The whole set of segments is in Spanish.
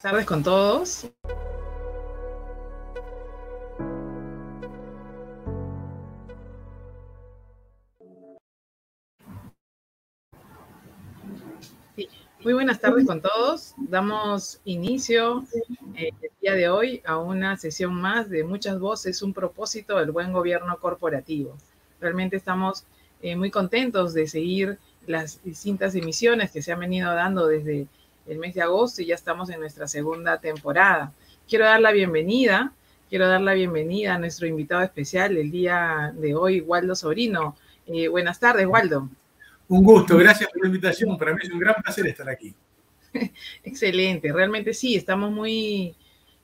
Buenas tardes con todos. Muy buenas tardes con todos. Damos inicio eh, el día de hoy a una sesión más de muchas voces, un propósito del buen gobierno corporativo. Realmente estamos eh, muy contentos de seguir las distintas emisiones que se han venido dando desde el mes de agosto y ya estamos en nuestra segunda temporada. Quiero dar la bienvenida, quiero dar la bienvenida a nuestro invitado especial el día de hoy, Waldo Sobrino. Eh, buenas tardes, Waldo. Un gusto, gracias por la invitación. Para mí es un gran placer estar aquí. Excelente, realmente sí, estamos muy,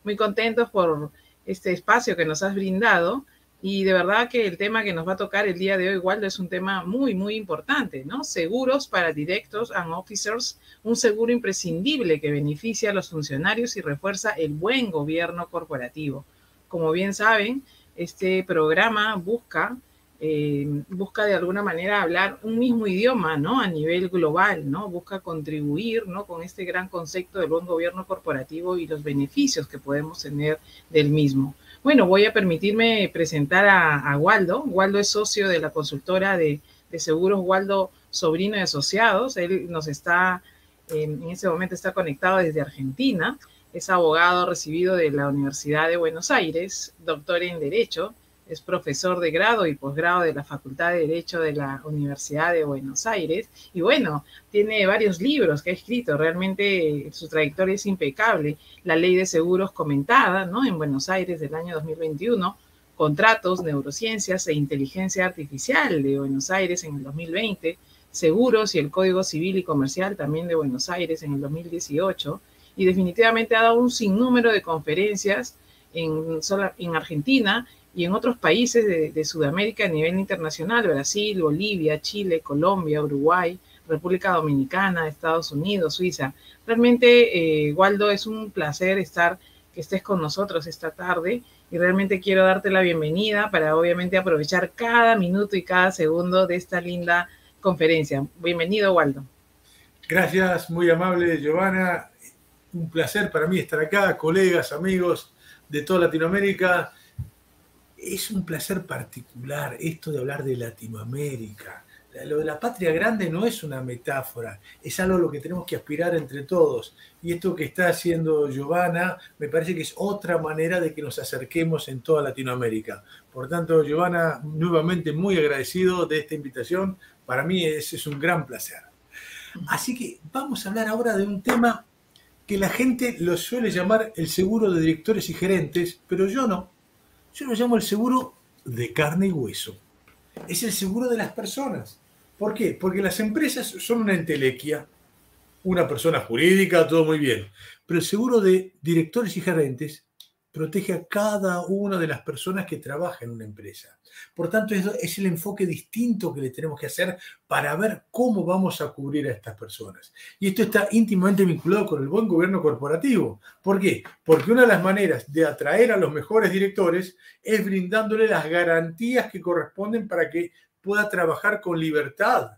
muy contentos por este espacio que nos has brindado y de verdad que el tema que nos va a tocar el día de hoy, Waldo, es un tema muy, muy importante, ¿no? Seguros para directos and officers, un seguro imprescindible que beneficia a los funcionarios y refuerza el buen gobierno corporativo. Como bien saben, este programa busca eh, busca de alguna manera hablar un mismo idioma, ¿no? A nivel global, ¿no? Busca contribuir, ¿no? Con este gran concepto del buen gobierno corporativo y los beneficios que podemos tener del mismo. Bueno, voy a permitirme presentar a, Waldo. Waldo es socio de la consultora de, seguros Waldo Sobrino y Asociados. Él nos está, en ese momento está conectado desde Argentina. Es abogado recibido de la Universidad de Buenos Aires, doctor en Derecho es profesor de grado y posgrado de la Facultad de Derecho de la Universidad de Buenos Aires. Y bueno, tiene varios libros que ha escrito, realmente su trayectoria es impecable. La ley de seguros comentada, ¿no? En Buenos Aires del año 2021, contratos, neurociencias e inteligencia artificial de Buenos Aires en el 2020, seguros y el Código Civil y Comercial también de Buenos Aires en el 2018. Y definitivamente ha dado un sinnúmero de conferencias en, en Argentina y en otros países de, Sudamérica a nivel internacional, Brasil, Bolivia, Chile, Colombia, Uruguay, República Dominicana, Estados Unidos, Suiza. Realmente, eh, Waldo, es un placer estar, que estés con nosotros esta tarde y realmente quiero darte la bienvenida para obviamente aprovechar cada minuto y cada segundo de esta linda conferencia. Bienvenido, Waldo. Gracias, muy amable, Giovanna. Un placer para mí estar acá, colegas, amigos de toda Latinoamérica es un placer particular esto de hablar de Latinoamérica. Lo de la patria grande no es una metáfora, es algo a lo que tenemos que aspirar entre todos. Y esto que está haciendo Giovanna me parece que es otra manera de que nos acerquemos en toda Latinoamérica. Por tanto, Giovanna, nuevamente muy agradecido de esta invitación. Para mí es, es un gran placer. Así que vamos a hablar ahora de un tema que la gente lo suele llamar el seguro de directores y gerentes, pero yo no. Yo lo llamo el seguro de carne y hueso. Es el seguro de las personas. ¿Por qué? Porque las empresas son una entelequia, una persona jurídica, todo muy bien. Pero el seguro de directores y gerentes protege a cada una de las personas que trabajan en una empresa. Por tanto, es, el enfoque distinto que le tenemos que hacer para ver cómo vamos a cubrir a estas personas. Y esto está íntimamente vinculado con el buen gobierno corporativo. ¿Por qué? Porque una de las maneras de atraer a los mejores directores es brindándole las garantías que corresponden para que pueda trabajar con libertad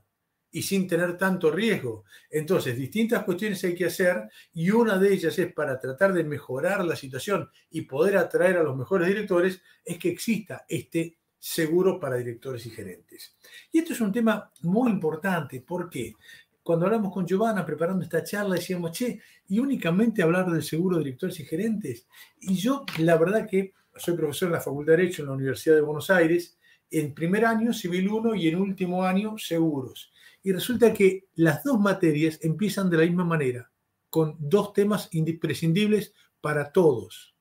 y sin tener tanto riesgo. Entonces, distintas cuestiones hay que hacer y una de ellas es para tratar de mejorar la situación y poder atraer a los mejores directores, es que exista este seguro para directores y gerentes. Y esto es un tema muy importante porque cuando hablamos con Giovanna preparando esta charla decíamos, che, y únicamente hablar del seguro de directores y gerentes. Y yo, la verdad que soy profesor en la Facultad de Derecho en la Universidad de Buenos Aires, en primer año Civil 1 y en último año Seguros. Y resulta que las dos materias empiezan de la misma manera, con dos temas imprescindibles para todos,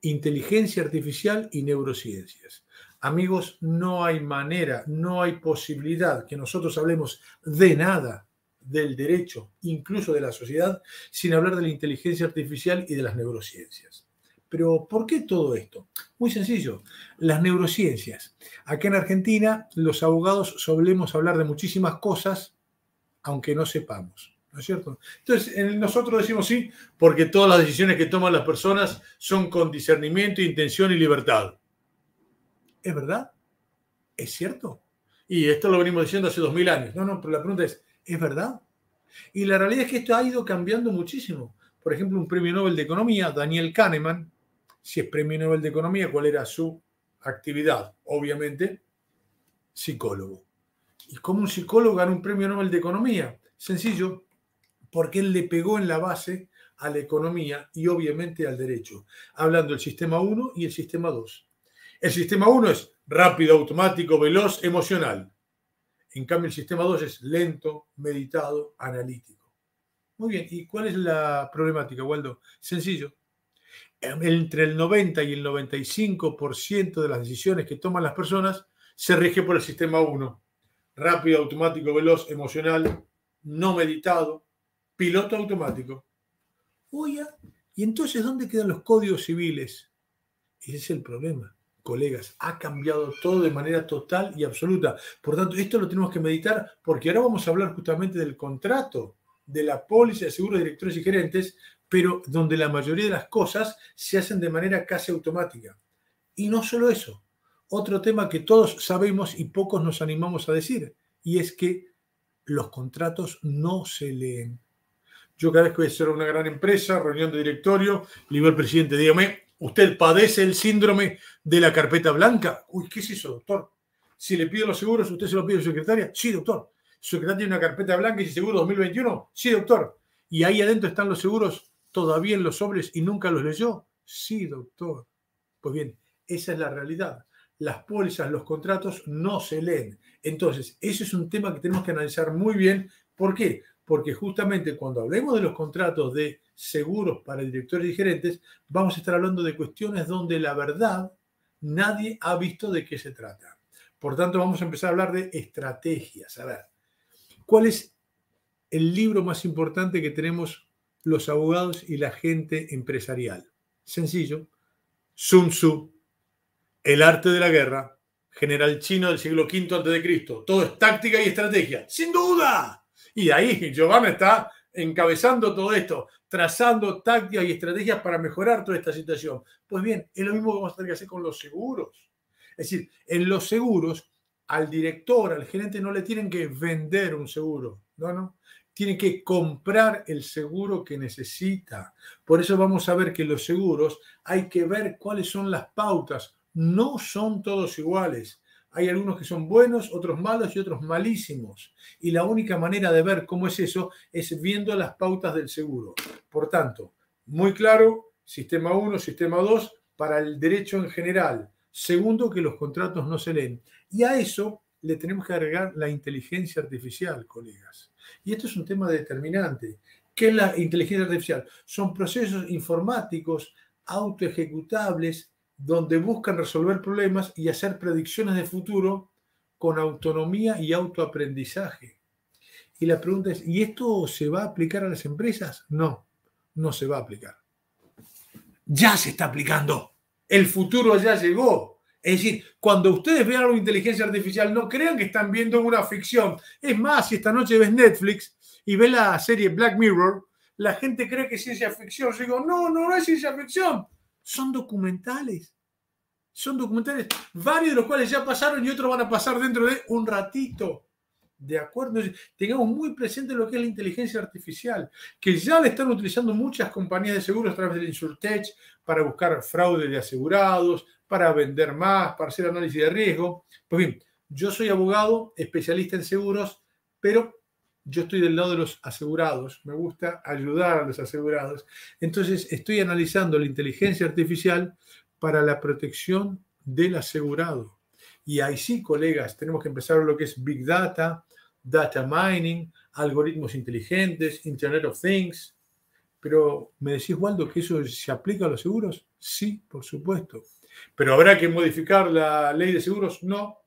inteligencia artificial y neurociencias. Amigos, no hay manera, no hay posibilidad que nosotros hablemos de nada del derecho, incluso de la sociedad, sin hablar de la inteligencia artificial y de las neurociencias. Pero ¿por qué todo esto? Muy sencillo, las neurociencias. Acá en Argentina los abogados solemos hablar de muchísimas cosas, aunque no sepamos. ¿No es cierto? Entonces, nosotros decimos sí, porque todas las decisiones que toman las personas son con discernimiento, intención y libertad. ¿Es verdad? ¿Es cierto? Y esto lo venimos diciendo hace dos mil años. No, no, pero la pregunta es, ¿es verdad? Y la realidad es que esto ha ido cambiando muchísimo. por ejemplo, un premio Nobel de Economía, Daniel Kahneman, si es premio Nobel de Economía, ¿cuál era su actividad? Obviamente, psicólogo. ¿Y cómo un psicólogo gana un premio Nobel de Economía? Sencillo, porque él le pegó en la base a la economía y obviamente al derecho, hablando del sistema 1 y el sistema 2. El sistema 1 es rápido, automático, veloz, emocional. En cambio, el sistema 2 es lento, meditado, analítico. Muy bien, ¿y cuál es la problemática, Waldo? Sencillo. Entre el 90 y el 95% de las decisiones que toman las personas se rige por el sistema 1. Rápido, automático, veloz, emocional, no meditado, piloto automático. Oye, ¿y entonces dónde quedan los códigos civiles? Ese es el problema, colegas. Ha cambiado todo de manera total y absoluta. Por tanto, esto lo tenemos que meditar porque ahora vamos a hablar justamente del contrato, de la póliza de seguros directores y gerentes, pero donde la mayoría de las cosas se hacen de manera casi automática. Y no solo eso, otro tema que todos sabemos y pocos nos animamos a decir, y es que los contratos no se leen. Yo cada vez que voy a hacer una gran empresa, reunión de directorio, le digo al presidente, dígame, ¿usted padece el síndrome de la carpeta blanca? Uy, ¿qué es eso, doctor? Si le pido los seguros, ¿usted se lo pide a su secretaria? Sí, doctor. ¿Su secretaria tiene una carpeta blanca y seguro 2021? Sí, doctor. ¿Y ahí adentro están los seguros todavía en los sobres y nunca los leyó? Sí, doctor. Pues bien, esa es la realidad. Las pólizas, los contratos no se leen. Entonces, ese es un tema que tenemos que analizar muy bien. ¿Por qué? porque justamente cuando hablemos de los contratos de seguros para directores y gerentes, vamos a estar hablando de cuestiones donde la verdad nadie ha visto de qué se trata. Por tanto, vamos a empezar a hablar de estrategias. A ver, ¿cuál es el libro más importante que tenemos los abogados y la gente empresarial? Sencillo, Sun Tzu, El arte de la guerra, general chino del siglo V a.C. Todo es táctica y estrategia, sin duda. Y ahí Giovanna está encabezando todo esto, trazando tácticas y estrategias para mejorar toda esta situación. Pues bien, es lo mismo que vamos a tener que hacer con los seguros. Es decir, en los seguros, al director, al gerente, no le tienen que vender un seguro, no, no. Tienen que comprar el seguro que necesita. Por eso vamos a ver que los seguros hay que ver cuáles son las pautas. No son todos iguales. Hay algunos que son buenos, otros malos y otros malísimos. Y la única manera de ver cómo es eso es viendo las pautas del seguro. Por tanto, muy claro, sistema 1, sistema 2, para el derecho en general. Segundo, que los contratos no se leen. Y a eso le tenemos que agregar la inteligencia artificial, colegas. Y esto es un tema determinante. ¿Qué es la inteligencia artificial? Son procesos informáticos autoejecutables donde buscan resolver problemas y hacer predicciones de futuro con autonomía y autoaprendizaje. Y la pregunta es, ¿y esto se va a aplicar a las empresas? No, no se va a aplicar. Ya se está aplicando. El futuro ya llegó. Es decir, cuando ustedes vean una inteligencia artificial, no crean que están viendo una ficción. Es más, si esta noche ves Netflix y ves la serie Black Mirror, la gente cree que es ciencia ficción. Yo digo, no, no, no es ciencia ficción son documentales. Son documentales, varios de los cuales ya pasaron y otros van a pasar dentro de un ratito. ¿De acuerdo? Tengamos muy presente lo que es la inteligencia artificial, que ya la están utilizando muchas compañías de seguros a través del InsurTech para buscar fraude de asegurados, para vender más, para hacer análisis de riesgo. Pues bien, yo soy abogado, especialista en seguros, pero yo estoy del lado de los asegurados, me gusta ayudar a los asegurados. Entonces estoy analizando la inteligencia artificial para la protección del asegurado. Y ahí sí, colegas, tenemos que empezar lo que es Big Data, Data Mining, algoritmos inteligentes, Internet of Things. Pero, ¿me decís, Waldo, que eso se aplica a los seguros? Sí, por supuesto. ¿Pero habrá que modificar la ley de seguros? No.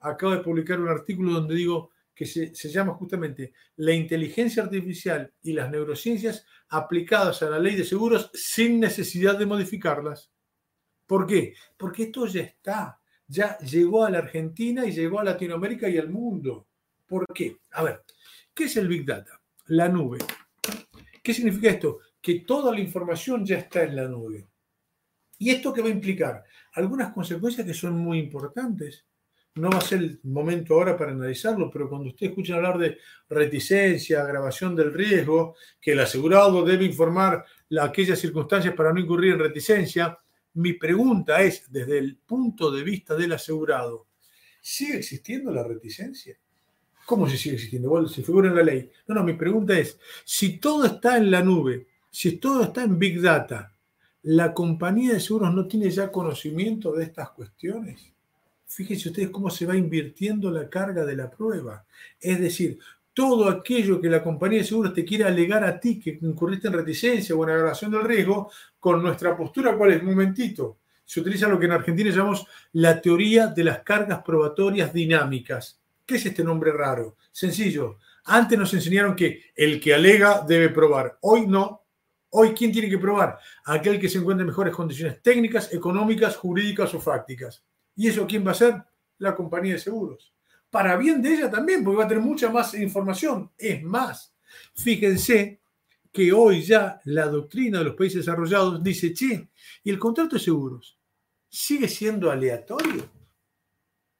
Acabo de publicar un artículo donde digo, que se, llama justamente la inteligencia artificial y las neurociencias aplicadas a la ley de seguros sin necesidad de modificarlas. ¿Por qué? Porque esto ya está, ya llegó a la Argentina y llegó a Latinoamérica y al mundo. ¿Por qué? A ver, ¿qué es el Big Data? La nube. ¿Qué significa esto? Que toda la información ya está en la nube. ¿Y esto qué va a implicar? Algunas consecuencias que son muy importantes. no va a ser el momento ahora para analizarlo, pero cuando usted escucha hablar de reticencia, agravación del riesgo, que el asegurado debe informar aquellas circunstancias para no incurrir en reticencia, mi pregunta es, desde el punto de vista del asegurado, ¿sigue existiendo la reticencia? ¿Cómo se sigue existiendo? Igual se figura en la ley. No, no, mi pregunta es, si todo está en la nube, si todo está en Big Data, ¿la compañía de seguros no tiene ya conocimiento de estas cuestiones? Fíjense ustedes cómo se va invirtiendo la carga de la prueba. Es decir, todo aquello que la compañía de seguros te quiere alegar a ti que incurriste en reticencia o en agravación del riesgo, con nuestra postura, ¿cuál es? Momentito. Se utiliza lo que en Argentina llamamos la teoría de las cargas probatorias dinámicas. ¿Qué es este nombre raro? Sencillo. Antes nos enseñaron que el que alega debe probar. Hoy no. Hoy, ¿quién tiene que probar? Aquel que se encuentre en mejores condiciones técnicas, económicas, jurídicas o fácticas. ¿Y eso quién va a ser? La compañía de seguros. Para bien de ella también, porque va a tener mucha más información. Es más, fíjense que hoy ya la doctrina de los países desarrollados dice, che, ¿y el contrato de seguros sigue siendo aleatorio?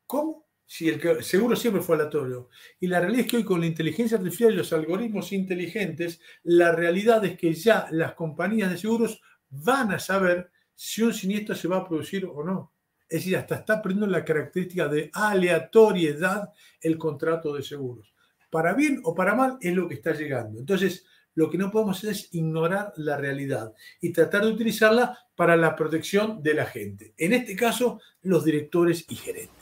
¿Cómo? Si el seguro siempre fue aleatorio. Y la realidad es que hoy con la inteligencia artificial y los algoritmos inteligentes, la realidad es que ya las compañías de seguros van a saber si un siniestro se va a producir o no. Es decir, hasta está perdiendo la característica de aleatoriedad el contrato de seguros. Para bien o para mal es lo que está llegando. Entonces, lo que no podemos hacer es ignorar la realidad y tratar de utilizarla para la protección de la gente. En este caso, los directores y gerentes.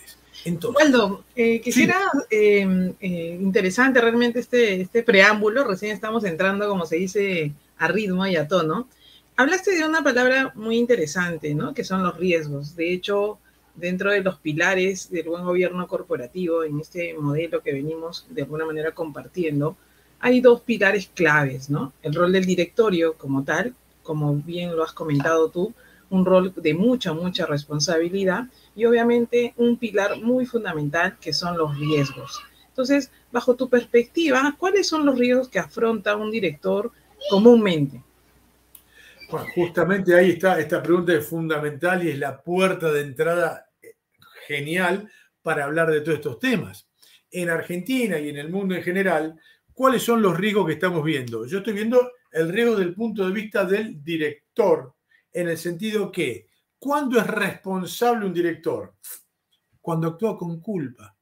Entonces, Waldo, eh, quisiera, em, eh, interesante realmente este, este preámbulo, recién estamos entrando, como se dice, a ritmo y a tono. Hablaste de una palabra muy interesante, ¿no? Que son los riesgos. De hecho, dentro de los pilares del buen gobierno corporativo, en este modelo que venimos de alguna manera compartiendo, hay dos pilares claves, ¿no? El rol del directorio como tal, como bien lo has comentado tú, un rol de mucha, mucha responsabilidad y obviamente un pilar muy fundamental que son los riesgos. Entonces, bajo tu perspectiva, ¿cuáles son los riesgos que afronta un director comúnmente? justamente ahí está, esta pregunta es fundamental y es la puerta de entrada eh, genial para hablar de todos estos temas. En Argentina y en el mundo en general, ¿cuáles son los riesgos que estamos viendo? Yo estoy viendo el riesgo del punto de vista del director, en el sentido que, ¿cuándo es responsable un director? Cuando actúa con culpa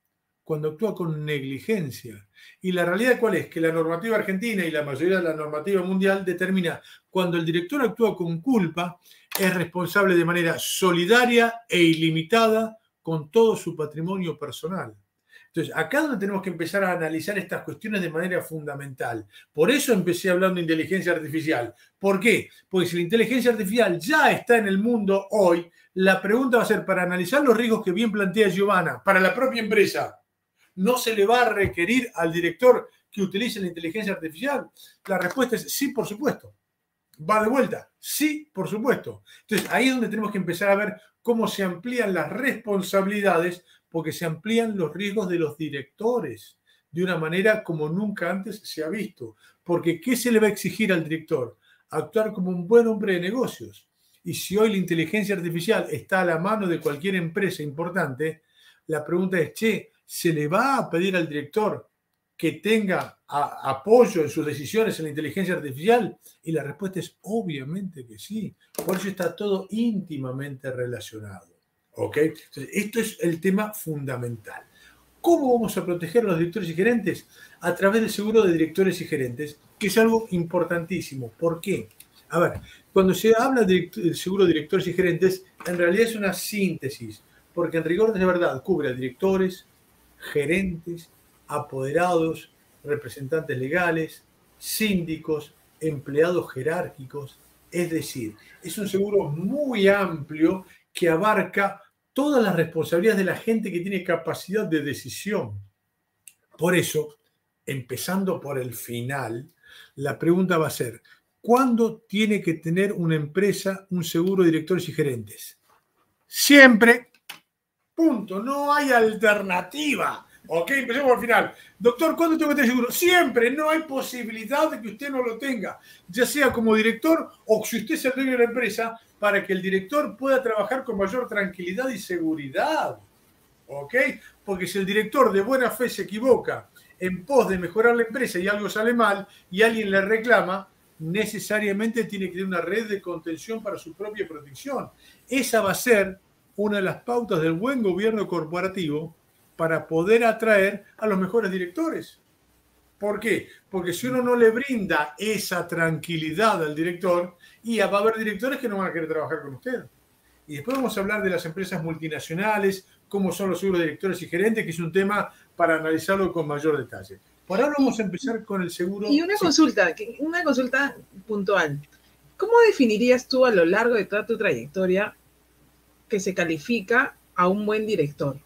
cuando actúa con negligencia. Y la realidad cuál es? Que la normativa argentina y la mayoría de la normativa mundial determina cuando el director actúa con culpa, es responsable de manera solidaria e ilimitada con todo su patrimonio personal. Entonces, acá es donde tenemos que empezar a analizar estas cuestiones de manera fundamental. Por eso empecé hablando de inteligencia artificial. ¿Por qué? Porque si la inteligencia artificial ya está en el mundo hoy, la pregunta va a ser para analizar los riesgos que bien plantea Giovanna para la propia empresa no se le va a requerir al director que utilice la inteligencia artificial? La respuesta es sí, por supuesto. Va de vuelta, sí, por supuesto. Entonces, ahí es donde tenemos que empezar a ver cómo se amplían las responsabilidades, porque se amplían los riesgos de los directores de una manera como nunca antes se ha visto. Porque, ¿qué se le va a exigir al director? Actuar como un buen hombre de negocios. Y si hoy la inteligencia artificial está a la mano de cualquier empresa importante, la pregunta es, che, ¿se le va a pedir al director que tenga apoyo en sus decisiones en la inteligencia artificial? Y la respuesta es obviamente que sí. Por eso está todo íntimamente relacionado. ¿Ok? esto es el tema fundamental. ¿Cómo vamos a proteger a los directores y gerentes? A través del seguro de directores y gerentes, que es algo importantísimo. ¿Por qué? A ver, cuando se habla del seguro de directores y gerentes, en realidad es una síntesis, porque en rigor de verdad cubre a directores, gerentes, apoderados, representantes legales, síndicos, empleados jerárquicos. Es decir, es un seguro muy amplio que abarca todas las responsabilidades de la gente que tiene capacidad de decisión. Por eso, empezando por el final, la pregunta va a ser, ¿cuándo tiene que tener una empresa un seguro de directores y gerentes? Siempre Punto. No hay alternativa. Ok, empecemos por el final. Doctor, ¿cuándo tengo que tener seguro? Siempre, no hay posibilidad de que usted no lo tenga, ya sea como director o si usted es el dueño de la empresa, para que el director pueda trabajar con mayor tranquilidad y seguridad. ¿Ok? Porque si el director de buena fe se equivoca en pos de mejorar la empresa y algo sale mal y alguien le reclama, necesariamente tiene que tener una red de contención para su propia protección. Esa va a ser una de las pautas del buen gobierno corporativo para poder atraer a los mejores directores. ¿Por qué? Porque si uno no le brinda esa tranquilidad al director, y va a haber directores que no van a querer trabajar con usted. Y después vamos a hablar de las empresas multinacionales, cómo son los seguros directores y gerentes, que es un tema para analizarlo con mayor detalle. Por ahora vamos a empezar con el seguro. Y una consulta, una consulta puntual. ¿Cómo definirías tú a lo largo de toda tu trayectoria que se califica a un buen director?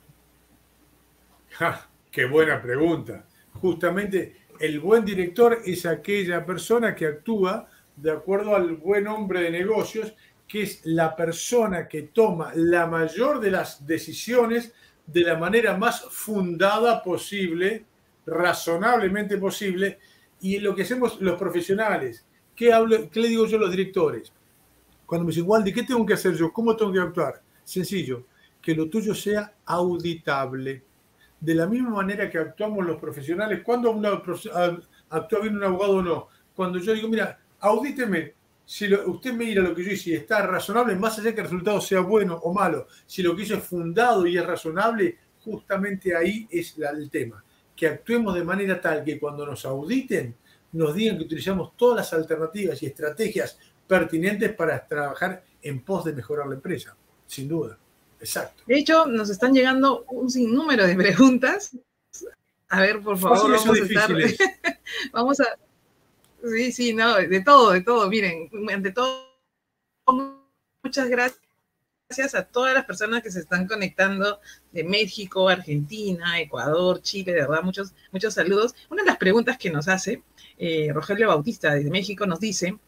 Ja, ¡Qué buena pregunta! Justamente el buen director es aquella persona que actúa de acuerdo al buen hombre de negocios, que es la persona que toma la mayor de las decisiones de la manera más fundada posible, razonablemente posible, y lo que hacemos los profesionales. ¿Qué, le digo yo a los directores? Cuando me dicen, Waldi, ¿qué tengo que hacer yo? ¿Cómo tengo que actuar? Sencillo, que lo tuyo sea auditable. De la misma manera que actuamos los profesionales, cuando actúa bien un abogado o no? Cuando yo digo, mira, audíteme, si usted me mira lo que yo hice y está razonable, más allá que el resultado sea bueno o malo, si lo que hizo es fundado y es razonable, justamente ahí es el tema. Que actuemos de manera tal que cuando nos auditen, nos digan que utilizamos todas las alternativas y estrategias pertinentes para trabajar en pos de mejorar la empresa, sin duda. Exacto. De hecho, nos están llegando un sinnúmero de preguntas. A ver, por favor, vamos a, vamos a Sí, sí, no, de todo, de todo. Miren, ante todo, muchas gracias a todas las personas que se están conectando de México, Argentina, Ecuador, Chile, de verdad, muchos, muchos saludos. Una de las preguntas que nos hace eh, Rogelio Bautista desde México nos dice,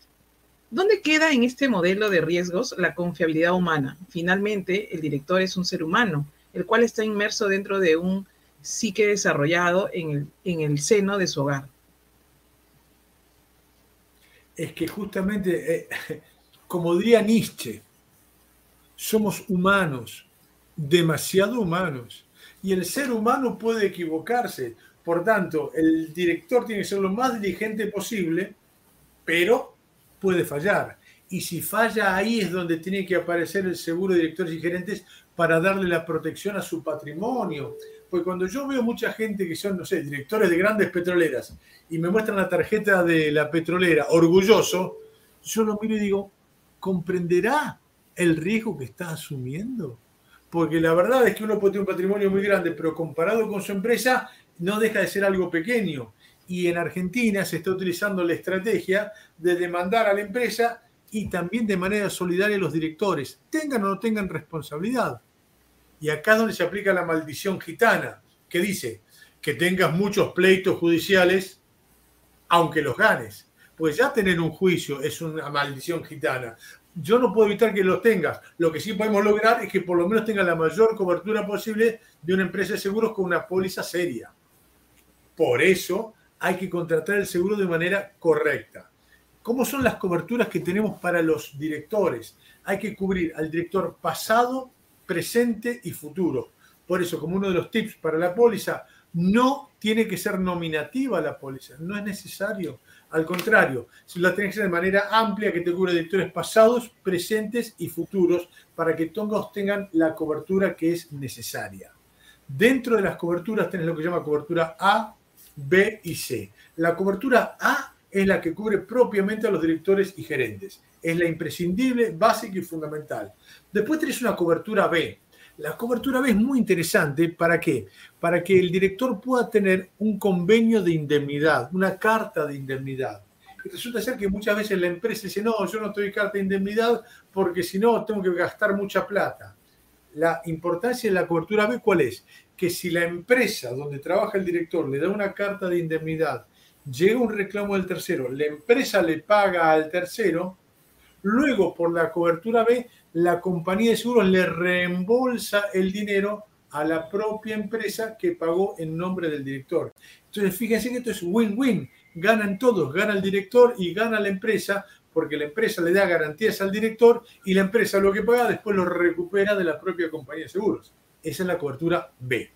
¿dónde queda en este modelo de riesgos la confiabilidad humana? Finalmente, el director es un ser humano, el cual está inmerso dentro de un psique desarrollado en el, en el seno de su hogar es que justamente, eh, como diría Nietzsche, somos humanos, demasiado humanos, y el ser humano puede equivocarse. Por tanto, el director tiene que ser lo más diligente posible, pero puede fallar. Y si falla ahí es donde tiene que aparecer el seguro de directores y gerentes para darle la protección a su patrimonio, porque cuando yo veo mucha gente que son, no sé, directores de grandes petroleras y me muestran la tarjeta de la petrolera, orgulloso, yo lo miro y digo, ¿comprenderá el riesgo que está asumiendo? Porque la verdad es que uno puede tener un patrimonio muy grande, pero comparado con su empresa, no deja de ser algo pequeño. Y en Argentina se está utilizando la estrategia de demandar a la empresa y también de manera solidaria a los directores, tengan o no tengan responsabilidad. Y acá es donde se aplica la maldición gitana, que dice que tengas muchos pleitos judiciales, aunque los ganes. Pues ya tener un juicio es una maldición gitana. Yo no puedo evitar que los tengas. Lo que sí podemos lograr es que por lo menos tenga la mayor cobertura posible de una empresa de seguros con una póliza seria. Por eso hay que contratar el seguro de manera correcta. ¿Cómo son las coberturas que tenemos para los directores? Hay que cubrir al director pasado, presente y futuro. Por eso, como uno de los tips para la póliza, no tiene que ser nominativa la póliza, no es necesario. Al contrario, la tiene que ser de manera amplia que te cubre directores pasados, presentes y futuros para que todos tengan la cobertura que es necesaria. Dentro de las coberturas tenés lo que se llama cobertura A, B y C. La cobertura A es la que cubre propiamente a los directores y gerentes. Es la imprescindible, básica y fundamental. Después tenés una cobertura B. La cobertura B es muy interesante. ¿Para qué? Para que el director pueda tener un convenio de indemnidad, una carta de indemnidad. Resulta ser que muchas veces la empresa dice, no, yo no estoy carta de indemnidad porque si no tengo que gastar mucha plata. La importancia de la cobertura B, ¿cuál es? Que si la empresa donde trabaja el director le da una carta de indemnidad llega un reclamo del tercero, la empresa le paga al tercero, luego por la cobertura B, la compañía de seguros le reembolsa el dinero a la propia empresa que pagó en nombre del director. Entonces, fíjense que esto es win-win. Ganan todos, gana el director y gana la empresa, porque la empresa le da garantías al director y la empresa lo que paga después lo recupera de la propia compañía de seguros. Esa es la cobertura B.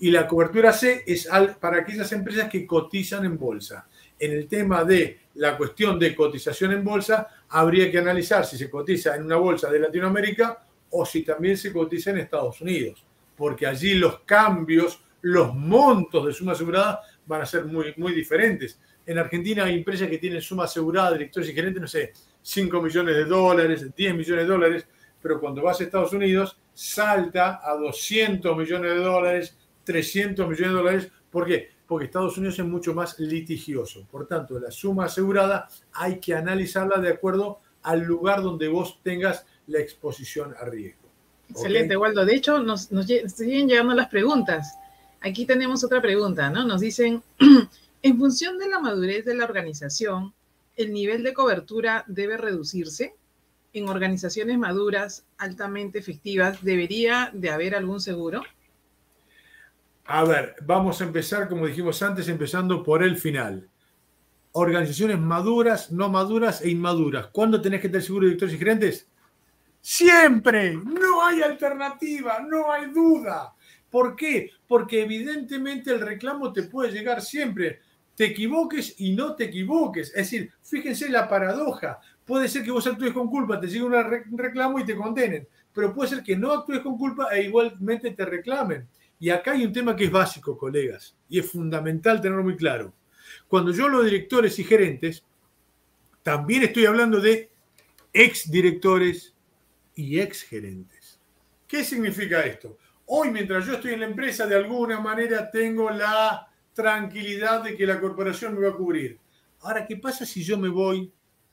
Y la cobertura C es para aquellas empresas que cotizan en bolsa. En el tema de la cuestión de cotización en bolsa, habría que analizar si se cotiza en una bolsa de Latinoamérica o si también se cotiza en Estados Unidos, porque allí los cambios, los montos de suma asegurada van a ser muy, muy diferentes. En Argentina hay empresas que tienen suma asegurada, directores y gerentes, no sé, 5 millones de dólares, 10 millones de dólares, pero cuando vas a Estados Unidos salta a 200 millones de dólares, 300 millones de dólares. ¿Por qué? Porque Estados Unidos es mucho más litigioso. Por tanto, la suma asegurada hay que analizarla de acuerdo al lugar donde vos tengas la exposición a riesgo. Excelente, Waldo. De hecho, nos, nos siguen llegando las preguntas. Aquí tenemos otra pregunta, ¿no? Nos dicen, en función de la madurez de la organización, ¿el nivel de cobertura debe reducirse? En organizaciones maduras, altamente efectivas, ¿debería de haber algún seguro? A ver, vamos a empezar, como dijimos antes, empezando por el final. Organizaciones maduras, no maduras e inmaduras. ¿Cuándo tenés que tener seguro de directores y gerentes? Siempre. No hay alternativa, no hay duda. ¿Por qué? Porque evidentemente el reclamo te puede llegar siempre. Te equivoques y no te equivoques. Es decir, fíjense la paradoja. Puede ser que vos actúes con culpa, te llegue un reclamo y te condenen. Pero puede ser que no actúes con culpa e igualmente te reclamen. Y acá hay un tema que es básico, colegas, y es fundamental tenerlo muy claro. Cuando yo hablo de directores y gerentes, también estoy hablando de ex directores y ex gerentes. ¿Qué significa esto? Hoy, mientras yo estoy en la empresa, de alguna manera tengo la tranquilidad de que la corporación me va a cubrir. Ahora, ¿qué pasa si yo me voy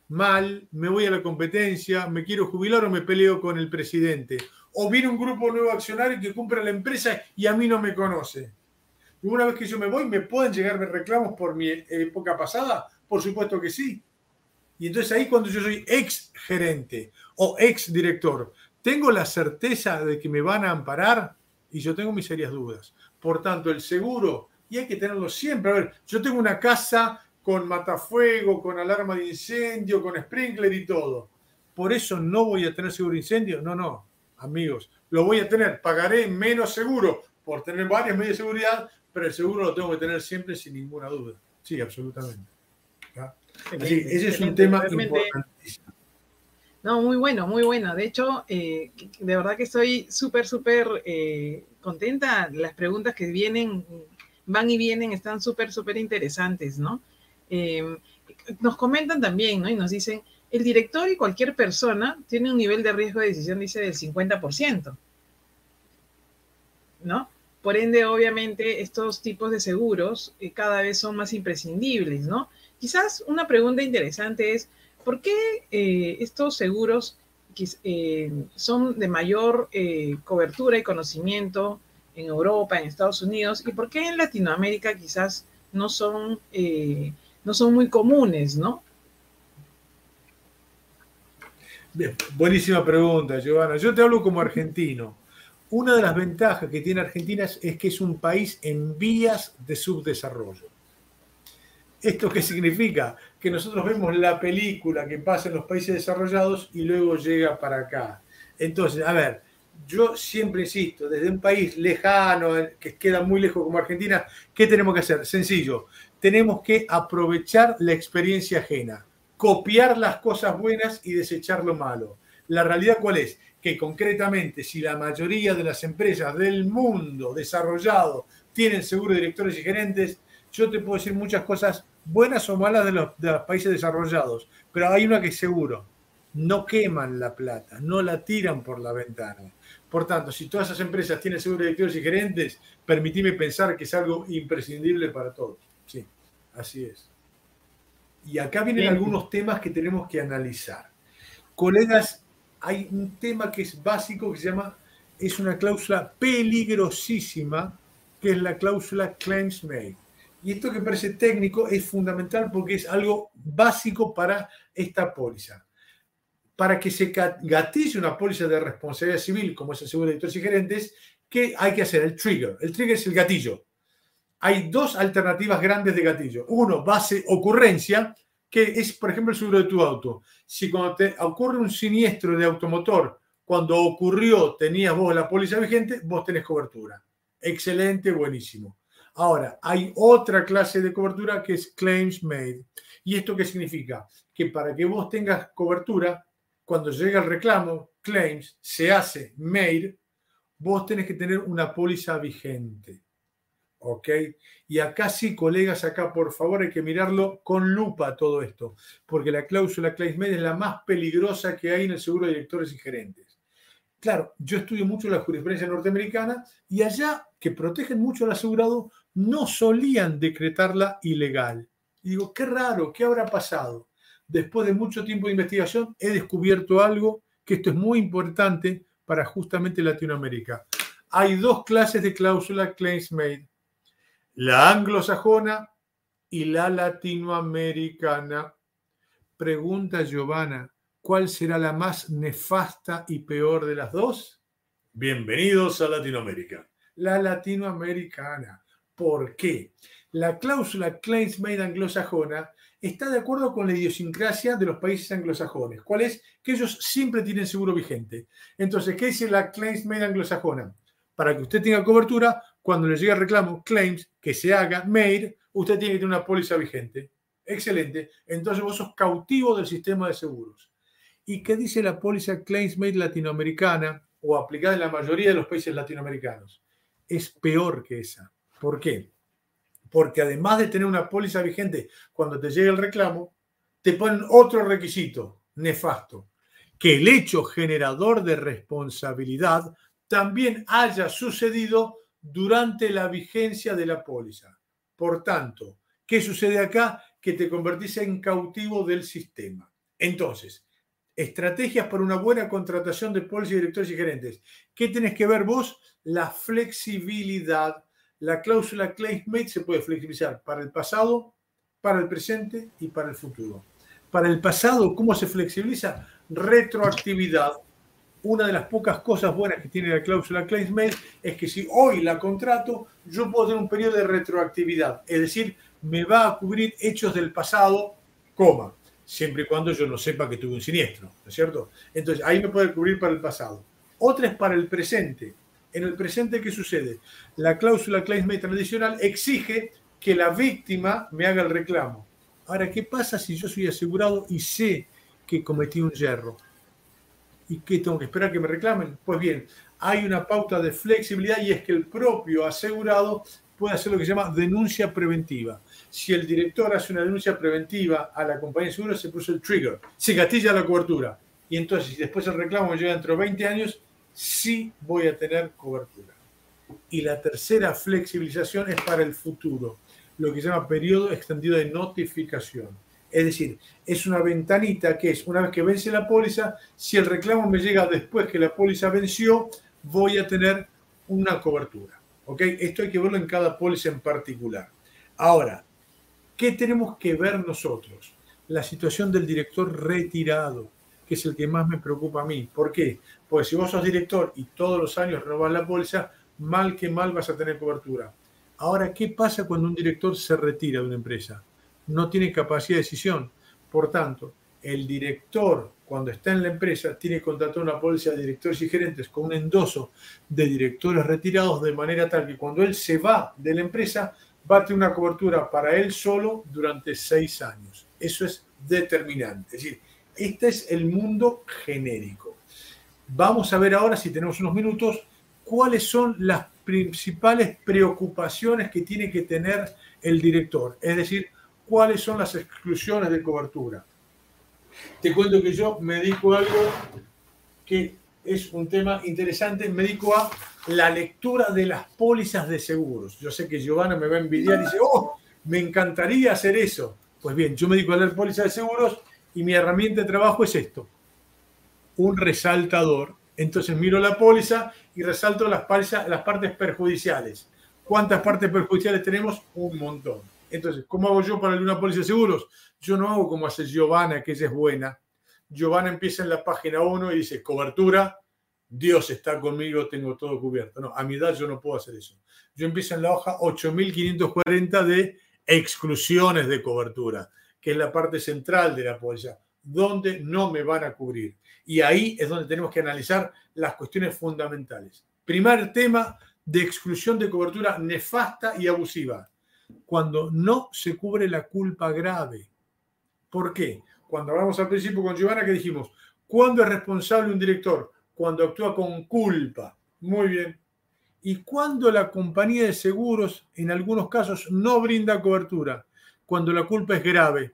mal, me voy a la competencia, me quiero jubilar o me peleo con el presidente? o viene un grupo nuevo accionario que compra la empresa y a mí no me conoce. Una vez que yo me voy, ¿me pueden llegar reclamos por mi época pasada? Por supuesto que sí. Y entonces ahí cuando yo soy ex gerente o ex director, tengo la certeza de que me van a amparar y yo tengo mis serias dudas. Por tanto, el seguro, y hay que tenerlo siempre. A ver, yo tengo una casa con matafuego, con alarma de incendio, con sprinkler y todo. ¿Por eso no voy a tener seguro incendio? No, no amigos, lo voy a tener, pagaré menos seguro por tener varias medidas de seguridad, pero el seguro lo tengo que tener siempre sin ninguna duda. Sí, absolutamente. Así, ese es un tema importantísimo. No, muy bueno, muy bueno. De hecho, eh, de verdad que estoy súper, súper eh, contenta. Las preguntas que vienen, van y vienen, están súper, súper interesantes, ¿no? Eh, nos comentan también, ¿no? Y nos dicen, el director y cualquier persona tiene un nivel de riesgo de decisión, dice, del 50%. ¿No? Por ende, obviamente, estos tipos de seguros eh, cada vez son más imprescindibles, ¿no? Quizás una pregunta interesante es, ¿por qué eh, estos seguros eh, son de mayor cobertura y conocimiento en Europa, en Estados Unidos, y por qué en Latinoamérica quizás no son, no son muy comunes, ¿no? buenísima pregunta, Giovanna. Yo te hablo como argentino. Una de las ventajas que tiene Argentina es que es un país en vías de subdesarrollo. ¿Esto qué significa? Que nosotros vemos la película que pasa en los países desarrollados y luego llega para acá. Entonces, a ver, yo siempre insisto, desde un país lejano, que queda muy lejos como Argentina, ¿qué tenemos que hacer? Sencillo, tenemos que aprovechar la experiencia ajena copiar las cosas buenas y desechar lo malo. La realidad cuál es? Que concretamente si la mayoría de las empresas del mundo desarrollado tienen seguro de directores y gerentes, yo te puedo decir muchas cosas buenas o malas de los, de los países desarrollados, pero hay una que es seguro, no queman la plata, no la tiran por la ventana. Por tanto, si todas esas empresas tienen seguro de directores y gerentes, permitime pensar que es algo imprescindible para todos. Sí, así es. Y acá vienen algunos temas que tenemos que analizar. Colegas, hay un tema que es básico que se llama, es una cláusula peligrosísima, que es la cláusula claims made. Y esto que parece técnico es fundamental porque es algo básico para esta póliza. Para que se gatille una póliza de responsabilidad civil, como es el seguro de editores y gerentes, ¿qué hay que hacer? El trigger. El trigger es el gatillo hay dos alternativas grandes de gatillo. Uno, base ocurrencia, que es, por ejemplo, el seguro de tu auto. Si cuando te ocurre un siniestro de automotor, cuando ocurrió tenías vos la póliza vigente, vos tenés cobertura. Excelente, buenísimo. Ahora, hay otra clase de cobertura que es claims made. ¿Y esto qué significa? Que para que vos tengas cobertura, cuando llega el reclamo, claims, se hace made, vos tenés que tener una póliza vigente. ¿Ok? Y acá sí, colegas, acá por favor hay que mirarlo con lupa todo esto, porque la cláusula claims es la más peligrosa que hay en el seguro de directores y gerentes. Claro, yo estudio mucho la jurisprudencia norteamericana y allá, que protegen mucho al asegurado, no solían decretarla ilegal. Y digo, qué raro, ¿qué habrá pasado? Después de mucho tiempo de investigación, he descubierto algo que esto es muy importante para justamente Latinoamérica. Hay dos clases de cláusula claims made, la anglosajona y la latinoamericana. Pregunta Giovanna, ¿cuál será la más nefasta y peor de las dos? Bienvenidos a Latinoamérica. La latinoamericana. ¿Por qué? La cláusula claims made anglosajona está de acuerdo con la idiosincrasia de los países anglosajones. ¿Cuál es? Que ellos siempre tienen seguro vigente. Entonces, ¿qué dice la claims made anglosajona? Para que usted tenga cobertura, cuando le llegue el reclamo, claims, que se haga, made, usted tiene que tener una póliza vigente. Excelente. Entonces vos sos cautivo del sistema de seguros. ¿Y qué dice la póliza claims made latinoamericana o aplicada en la mayoría de los países latinoamericanos? Es peor que esa. ¿Por qué? porque además de tener una póliza vigente cuando te llegue el reclamo, te ponen otro requisito nefasto, que el hecho generador de responsabilidad también haya sucedido durante la vigencia de la póliza. Por tanto, ¿qué sucede acá? Que te convertís en cautivo del sistema. Entonces, estrategias para una buena contratación de pólizas, directores y gerentes. ¿Qué tenés que ver vos? La flexibilidad la cláusula claimsmate se puede flexibilizar para el pasado, para el presente y para el futuro. Para el pasado, ¿cómo se flexibiliza? Retroactividad. Una de las pocas cosas buenas que tiene la cláusula claimsmate es que si hoy la contrato, yo puedo tener un periodo de retroactividad. Es decir, me va a cubrir hechos del pasado, coma, siempre y cuando yo no sepa que tuve un siniestro, ¿no es cierto? Entonces, ahí me puede cubrir para el pasado. Otra es para el presente en el presente, ¿qué sucede? La cláusula claimsmate tradicional exige que la víctima me haga el reclamo. Ahora, ¿qué pasa si yo soy asegurado y sé que cometí un yerro? ¿Y qué tengo que esperar que me reclamen? Pues bien, hay una pauta de flexibilidad y es que el propio asegurado puede hacer lo que se llama denuncia preventiva. Si el director hace una denuncia preventiva a la compañía de seguros, se puso el trigger, se gatilla la cobertura. Y entonces, si después el reclamo llega dentro de 20 años, sí voy a tener cobertura. Y la tercera flexibilización es para el futuro, lo que se llama periodo extendido de notificación. Es decir, es una ventanita que es una vez que vence la póliza, si el reclamo me llega después que la póliza venció, voy a tener una cobertura. ¿Ok? Esto hay que verlo en cada póliza en particular. Ahora, ¿qué tenemos que ver nosotros? La situación del director retirado que es el que más me preocupa a mí. ¿Por qué? Porque si vos sos director y todos los años renovas la póliza, mal que mal vas a tener cobertura. Ahora, ¿qué pasa cuando un director se retira de una empresa? No tiene capacidad de decisión. Por tanto, el director, cuando está en la empresa, tiene que contratar una póliza de directores y gerentes con un endoso de directores retirados, de manera tal que cuando él se va de la empresa, va a tener una cobertura para él solo durante seis años. Eso es determinante. Es decir, este es el mundo genérico. Vamos a ver ahora, si tenemos unos minutos, cuáles son las principales preocupaciones que tiene que tener el director, es decir, cuáles son las exclusiones de cobertura. Te cuento que yo me dedico a algo que es un tema interesante, me dedico a la lectura de las pólizas de seguros. Yo sé que Giovanna me va a envidiar y dice, oh, me encantaría hacer eso. Pues bien, yo me dedico a leer pólizas de seguros y mi herramienta de trabajo es esto, un resaltador. Entonces miro la póliza y resalto las, las partes perjudiciales. ¿Cuántas partes perjudiciales tenemos? Un montón. Entonces, ¿cómo hago yo para una póliza de seguros? Yo no hago como hace Giovanna, que ella es buena. Giovanna empieza en la página 1 y dice, cobertura, Dios está conmigo, tengo todo cubierto. No, a mi edad yo no puedo hacer eso. Yo empiezo en la hoja 8540 de exclusiones de cobertura que es la parte central de la póliza, donde no me van a cubrir. Y ahí es donde tenemos que analizar las cuestiones fundamentales. Primer tema, de exclusión de cobertura nefasta y abusiva. Cuando no se cubre la culpa grave. ¿Por qué? Cuando hablamos al principio con Giovanna que dijimos, ¿cuándo es responsable un director? Cuando actúa con culpa. Muy bien. ¿Y cuándo la compañía de seguros en algunos casos no brinda cobertura? Cuando la culpa es grave.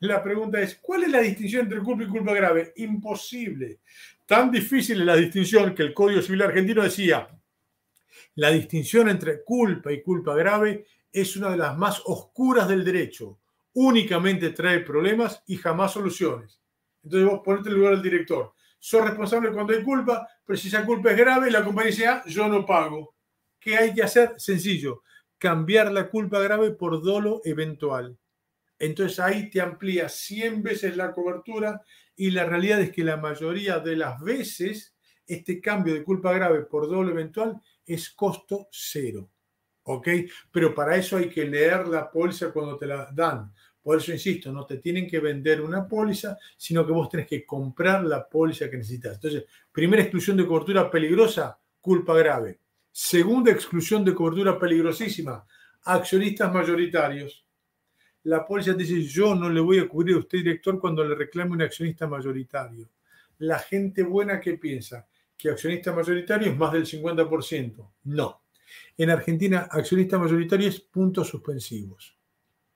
La pregunta es, ¿cuál es la distinción entre culpa y culpa grave? Imposible. Tan difícil es la distinción que el Código Civil argentino decía, la distinción entre culpa y culpa grave es una de las más oscuras del derecho. Únicamente trae problemas y jamás soluciones. Entonces vos ponete en lugar del director. Sos responsable cuando hay culpa, pero si esa culpa es grave, la compañía dice, ah, yo no pago. ¿Qué hay que hacer? Sencillo, cambiar la culpa grave por dolo eventual. Entonces ahí te amplía 100 veces la cobertura y la realidad es que la mayoría de las veces este cambio de culpa grave por dolo eventual es costo cero. ¿Ok? Pero para eso hay que leer la póliza cuando te la dan. Por eso insisto, no te tienen que vender una póliza, sino que vos tenés que comprar la póliza que necesitas. Entonces, primera exclusión de cobertura peligrosa, culpa grave. Segunda exclusión de cobertura peligrosísima, accionistas mayoritarios. La póliza dice, yo no le voy a cubrir a usted, director, cuando le reclame un accionista mayoritario. La gente buena que piensa, que accionista mayoritario es más del 50%. No. En Argentina, accionista mayoritario es puntos suspensivos.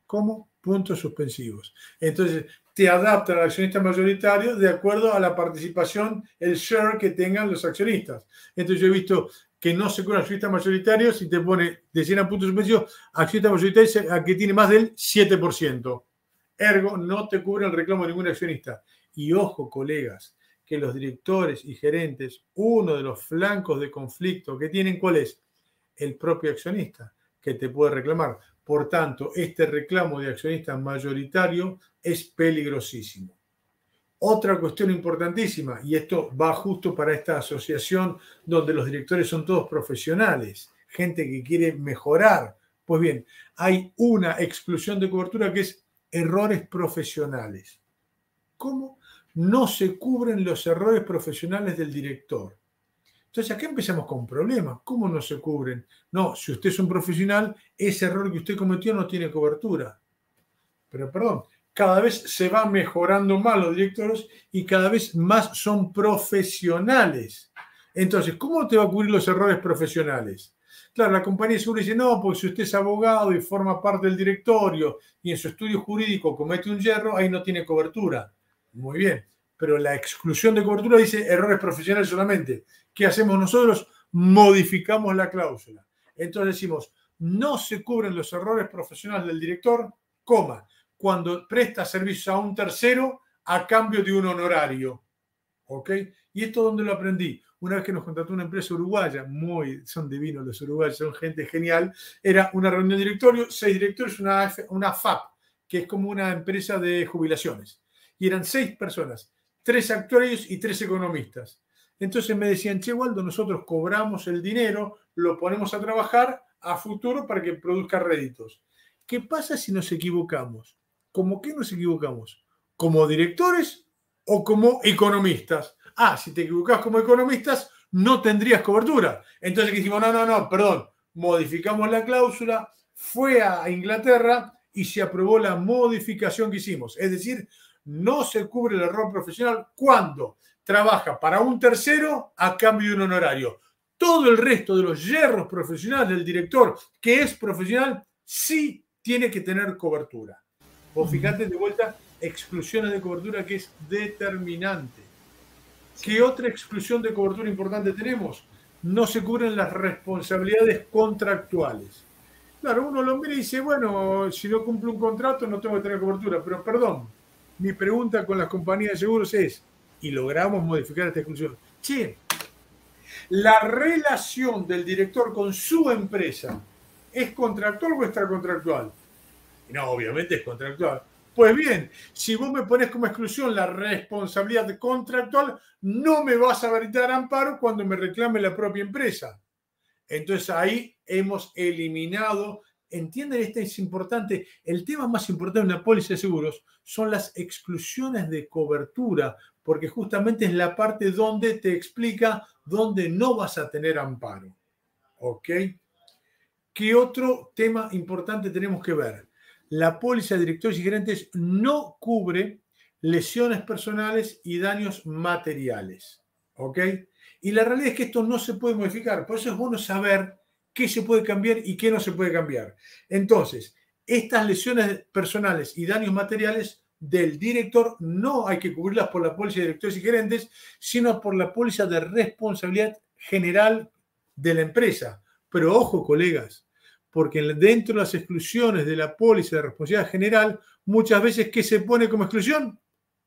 ¿Cómo? Puntos suspensivos. Entonces, te adaptan al accionista mayoritario de acuerdo a la participación, el share que tengan los accionistas. Entonces, yo he visto que no se cubren accionistas mayoritarios y te pone de 100 puntos suspensivos, accionista mayoritario a que tiene más del 7%. Ergo, no te cubre el reclamo de ningún accionista. Y ojo, colegas, que los directores y gerentes, uno de los flancos de conflicto que tienen, ¿cuál es? El propio accionista, que te puede reclamar. Por tanto, este reclamo de accionista mayoritario es peligrosísimo. Otra cuestión importantísima, y esto va justo para esta asociación donde los directores son todos profesionales, gente que quiere mejorar. Pues bien, hay una exclusión de cobertura que es errores profesionales. ¿Cómo? no se cubren los errores profesionales del director. Entonces, aquí empezamos con problemas. ¿Cómo no se cubren? No, si usted es un profesional, ese error que usted cometió no tiene cobertura. Pero perdón, cada vez se va mejorando más los directores y cada vez más son profesionales. Entonces, ¿cómo te va a cubrir los errores profesionales? Claro, la compañía de seguro dice, no, porque si usted es abogado y forma parte del directorio y en su estudio jurídico comete un hierro, ahí no tiene cobertura. Muy bien, pero la exclusión de cobertura dice errores profesionales solamente. ¿Qué hacemos nosotros? Modificamos la cláusula. Entonces decimos, no se cubren los errores profesionales del director, coma, cuando presta servicios a un tercero a cambio de un honorario. ¿Ok? ¿Y esto dónde lo aprendí? Una vez que nos contrató una empresa uruguaya, muy, son divinos los uruguayos, son gente genial, era una reunión de directorio, seis directores, una, una FAP, que es como una empresa de jubilaciones y eran seis personas, tres actuarios y tres economistas. Entonces me decían, che, Waldo, nosotros cobramos el dinero, lo ponemos a trabajar a futuro para que produzca réditos. ¿Qué pasa si nos equivocamos? ¿Cómo qué nos equivocamos? ¿Como directores o como economistas? Ah, si te equivocas como economistas, no tendrías cobertura. Entonces dijimos, no, no, no, perdón, modificamos la cláusula, fue a Inglaterra y se aprobó la modificación que hicimos. Es decir, no se cubre el error profesional cuando trabaja para un tercero a cambio de un honorario. Todo el resto de los hierros profesionales del director que es profesional sí tiene que tener cobertura. Vos fijate de vuelta, exclusiones de cobertura que es determinante. ¿Qué otra exclusión de cobertura importante tenemos? No se cubren las responsabilidades contractuales. Claro, uno lo mira y dice, bueno, si no cumple un contrato no tengo que tener cobertura, pero perdón, mi pregunta con las compañías de seguros es, y logramos modificar esta exclusión, che, la relación del director con su empresa es contractual o extracontractual? No, obviamente es contractual. Pues bien, si vos me pones como exclusión la responsabilidad contractual, no me vas a brindar amparo cuando me reclame la propia empresa. Entonces ahí hemos eliminado entienden, esto es importante, el tema más importante de una póliza de seguros son las exclusiones de cobertura, porque justamente es la parte donde te explica dónde no vas a tener amparo. ¿Ok? ¿Qué otro tema importante tenemos que ver? La póliza de directores y gerentes no cubre lesiones personales y daños materiales. ¿Ok? Y la realidad es que esto no se puede modificar. Por eso es bueno saber qué se puede cambiar y qué no se puede cambiar. Entonces, estas lesiones personales y daños materiales del director no hay que cubrirlas por la póliza de directores y gerentes, sino por la póliza de responsabilidad general de la empresa. Pero ojo, colegas, porque dentro de las exclusiones de la póliza de responsabilidad general, muchas veces, ¿qué se pone como exclusión?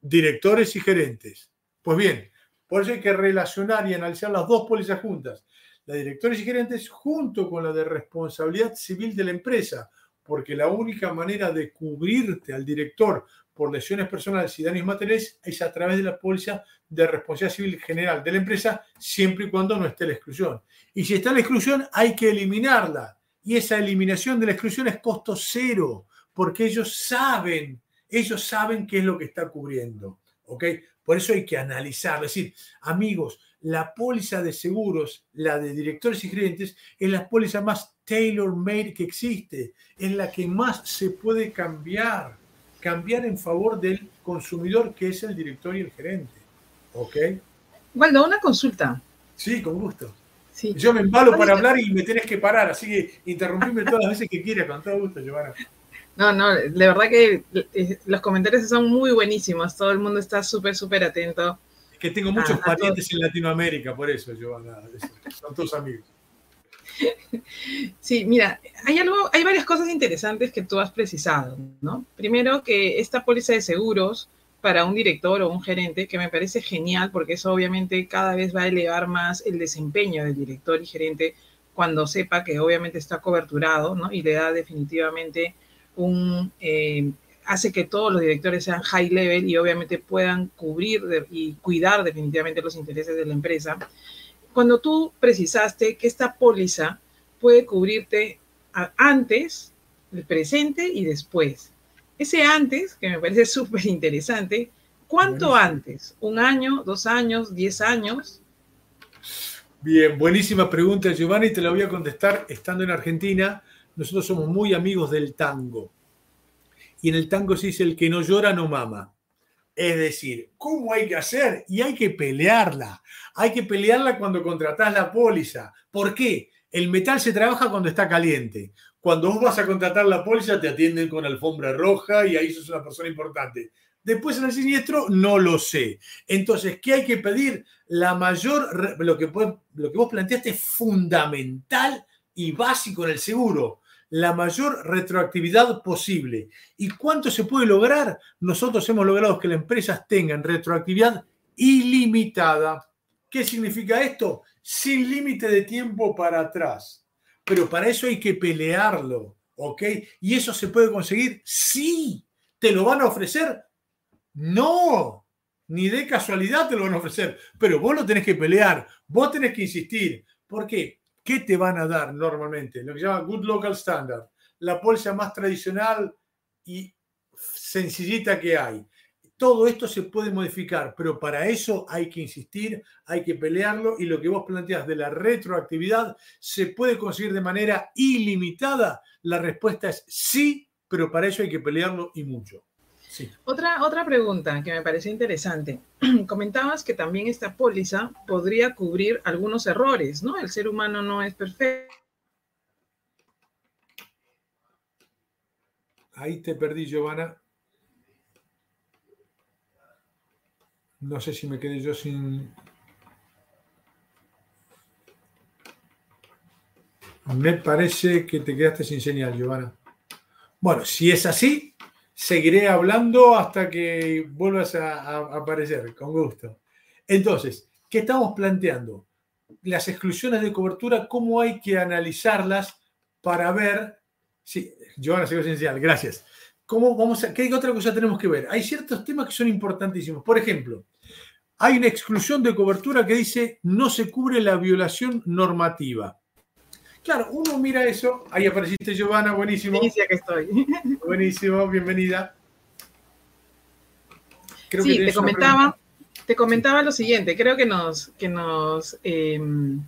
Directores y gerentes. Pues bien, por eso hay que relacionar y analizar las dos pólizas juntas, la directores y gerentes junto con la de responsabilidad civil de la empresa, porque la única manera de cubrirte al director por lesiones personales y daños materiales es a través de la póliza de responsabilidad civil general de la empresa, siempre y cuando no esté la exclusión. Y si está la exclusión, hay que eliminarla. Y esa eliminación de la exclusión es costo cero, porque ellos saben, ellos saben qué es lo que está cubriendo. ¿ok? Por eso hay que analizar, es decir, amigos, la póliza de seguros, la de directores y gerentes, es la póliza más tailor-made que existe, es la que más se puede cambiar, cambiar en favor del consumidor que es el director y el gerente. ¿Ok? Waldo, una consulta. Sí, con gusto. Yo me embalo para hablar y me tenés que parar, así que interrumpirme todas las veces que quieras, con todo gusto, Giovanna. No, no, de verdad que eh, los comentarios son muy buenísimos. Todo el mundo está súper, súper atento. Es que tengo muchos parientes en Latinoamérica, por eso, Giovanna. Son todos amigos. Sí, mira, hay algo, hay varias cosas interesantes que tú has precisado, ¿no? Primero que esta póliza de seguros para un director o un gerente, que me parece genial, porque eso obviamente cada vez va a elevar más el desempeño del director y gerente cuando sepa que obviamente está coberturado, ¿no? Y le da definitivamente un, eh, hace que todos los directores sean high level y obviamente puedan cubrir y cuidar definitivamente los intereses de la empresa. Cuando tú precisaste que esta póliza puede cubrirte antes, el presente y después. Ese antes, que me parece súper interesante, ¿cuánto antes? ¿Un año, dos años, diez años? Bien, buenísima pregunta, Giovanni, te la voy a contestar estando en Argentina nosotros somos muy amigos del tango. Y en el tango se dice el que no llora no mama. Es decir, ¿cómo hay que hacer? Y hay que pelearla. Hay que pelearla cuando contratás la póliza. ¿Por qué? El metal se trabaja cuando está caliente. Cuando vos vas a contratar la póliza te atienden con alfombra roja y ahí sos una persona importante. Después en el siniestro no lo sé. Entonces, ¿qué hay que pedir? La mayor, lo que, lo que vos planteaste es fundamental y básico en el seguro la mayor retroactividad posible. ¿Y cuánto se puede lograr? Nosotros hemos logrado que las empresas tengan retroactividad ilimitada. ¿Qué significa esto? Sin límite de tiempo para atrás. Pero para eso hay que pelearlo, ¿ok? ¿Y eso se puede conseguir? Sí. ¿Te lo van a ofrecer? No. Ni de casualidad te lo van a ofrecer. Pero vos lo tenés que pelear, vos tenés que insistir. ¿Por qué? ¿Qué te van a dar normalmente? Lo que se llama Good Local Standard, la póliza más tradicional y sencillita que hay. Todo esto se puede modificar, pero para eso hay que insistir, hay que pelearlo y lo que vos planteás de la retroactividad se puede conseguir de manera ilimitada. La respuesta es sí, pero para eso hay que pelearlo y mucho. Otra, otra pregunta que me pareció interesante. Comentabas que también esta póliza podría cubrir algunos errores, ¿no? El ser humano no es perfecto. Ahí te perdí, Giovanna. No sé si me quedé yo sin... Me parece que te quedaste sin señal, Giovanna. Bueno, si es así, seguiré hablando hasta que vuelvas a, aparecer, con gusto. Entonces, ¿qué estamos planteando? Las exclusiones de cobertura, ¿cómo hay que analizarlas para ver? Sí, Joana, sigo esencial, gracias. ¿Cómo vamos a, ¿Qué otra cosa tenemos que ver? Hay ciertos temas que son importantísimos. Por ejemplo, hay una exclusión de cobertura que dice no se cubre la violación normativa. Claro, uno mira eso, ahí apareciste Giovanna, buenísimo. Que estoy. Buenísimo, bienvenida. sí, te comentaba, te comentaba lo siguiente, creo que nos, que nos em,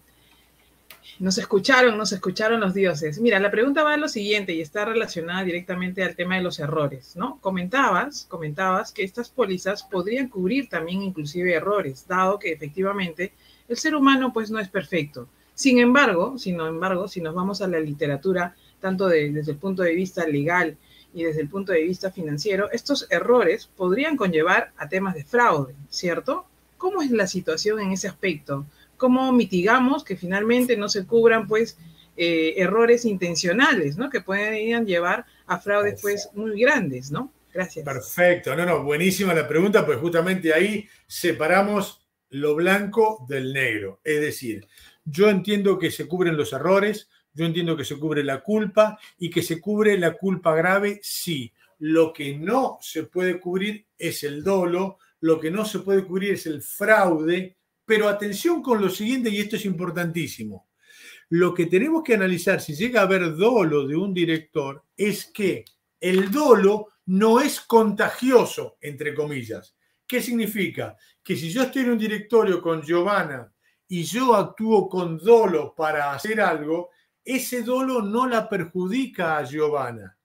Nos escucharon, nos escucharon los dioses. Mira, la pregunta va a lo siguiente y está relacionada directamente al tema de los errores, ¿no? Comentabas, comentabas que estas pólizas podrían cubrir también inclusive errores, dado que efectivamente el ser humano pues no es perfecto. Sin embargo, sin embargo, si nos vamos a la literatura, tanto desde el punto de vista legal y desde el punto de vista financiero, estos errores podrían conllevar a temas de fraude, ¿cierto? ¿Cómo es la situación en ese aspecto? ¿Cómo mitigamos que finalmente no se cubran pues eh, errores intencionales, ¿no? Que pueden llevar a fraudes pues muy grandes, ¿no? Gracias. Perfecto, no, no, buenísima la pregunta, pues justamente ahí separamos lo blanco del negro. Es decir, yo entiendo que se cubren los errores, yo entiendo que se cubre la culpa y que se cubre la culpa grave, sí. Lo que no se puede cubrir es el dolo, lo que no se puede cubrir es el fraude, pero atención con lo siguiente, y esto es importantísimo. Lo que tenemos que analizar si llega a haber dolo de un director es que el dolo no es contagioso, entre comillas. ¿Qué significa? Que si yo estoy en un directorio con Giovanna y yo actúo con dolo para hacer algo, ese dolo no la perjudica a Giovanna.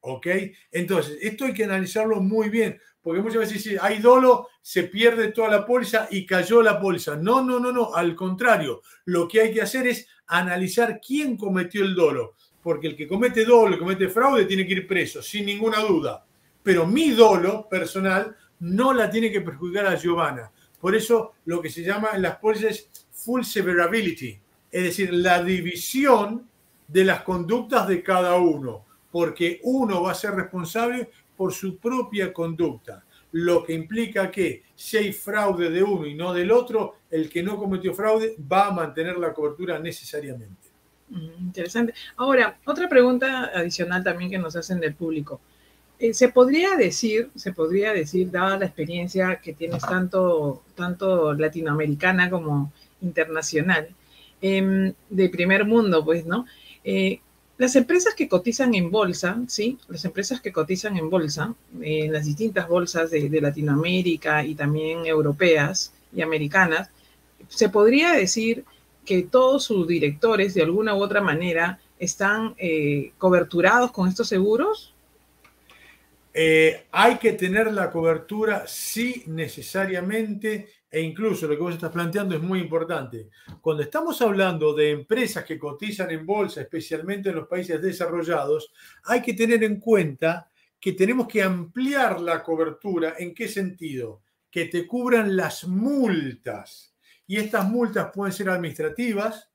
¿Ok? Entonces, esto hay que analizarlo muy bien, porque muchas veces hay dolo, se pierde toda la póliza y cayó la póliza. No, no, no, no, al contrario, lo que hay que hacer es analizar quién cometió el dolo, porque el que comete dolo, el que comete fraude, tiene que ir preso, sin ninguna duda. Pero mi dolo personal no la tiene que perjudicar a Giovanna. Por eso lo que se llama en las pólizas full severability, es decir, la división de las conductas de cada uno, porque uno va a ser responsable por su propia conducta, lo que implica que si hay fraude de uno y no del otro, el que no cometió fraude va a mantener la cobertura necesariamente. Mm, interesante. Ahora, otra pregunta adicional también que nos hacen del público. Eh, se podría decir, se podría decir, dada la experiencia que tienes tanto, tanto latinoamericana como internacional, em, de primer mundo, pues, ¿no? Eh, las empresas que cotizan en bolsa, ¿sí? Las empresas que cotizan en bolsa, en las distintas bolsas de, Latinoamérica y también europeas y americanas, se podría decir que todos sus directores, de alguna u otra manera, están eh, coberturados con estos seguros eh, hay que tener la cobertura, sí, necesariamente, e incluso lo que vos estás planteando es muy importante. Cuando estamos hablando de empresas que cotizan en bolsa, especialmente en los países desarrollados, hay que tener en cuenta que tenemos que ampliar la cobertura. ¿En qué sentido? Que te cubran las multas. Y estas multas pueden ser administrativas,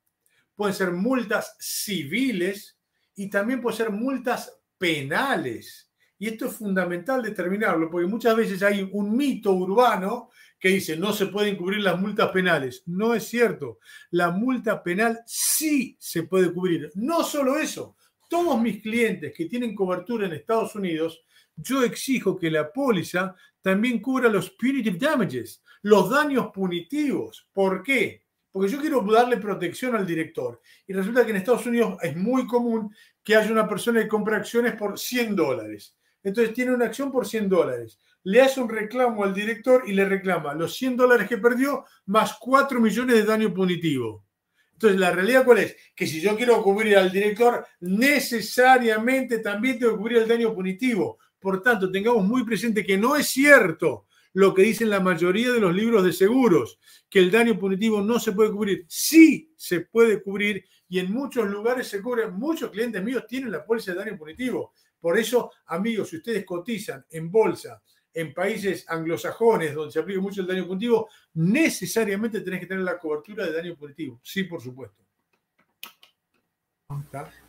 pueden ser multas civiles y también pueden ser multas penales. Y esto es fundamental determinarlo, porque muchas veces hay un mito urbano que dice no se pueden cubrir las multas penales. No es cierto. La multa penal sí se puede cubrir. No solo eso. Todos mis clientes que tienen cobertura en Estados Unidos, yo exijo que la póliza también cubra los punitive damages, los daños punitivos. ¿Por qué? Porque yo quiero darle protección al director. Y resulta que en Estados Unidos es muy común que haya una persona que compra acciones por 100 dólares entonces tiene una acción por 100 dólares. Le hace un reclamo al director y le reclama los 100 dólares que perdió más 4 millones de daño punitivo. Entonces, la realidad cuál es? Que si yo quiero cubrir al director, necesariamente también tengo que cubrir el daño punitivo. Por tanto, tengamos muy presente que no es cierto lo que dicen la mayoría de los libros de seguros, que el daño punitivo no se puede cubrir. Sí se puede cubrir y en muchos lugares se cubre. Muchos clientes míos tienen la póliza de daño punitivo. Por eso, amigos, si ustedes cotizan en bolsa en países anglosajones donde se aplica mucho el daño punitivo, necesariamente tenés que tener la cobertura de daño punitivo. Sí, por supuesto.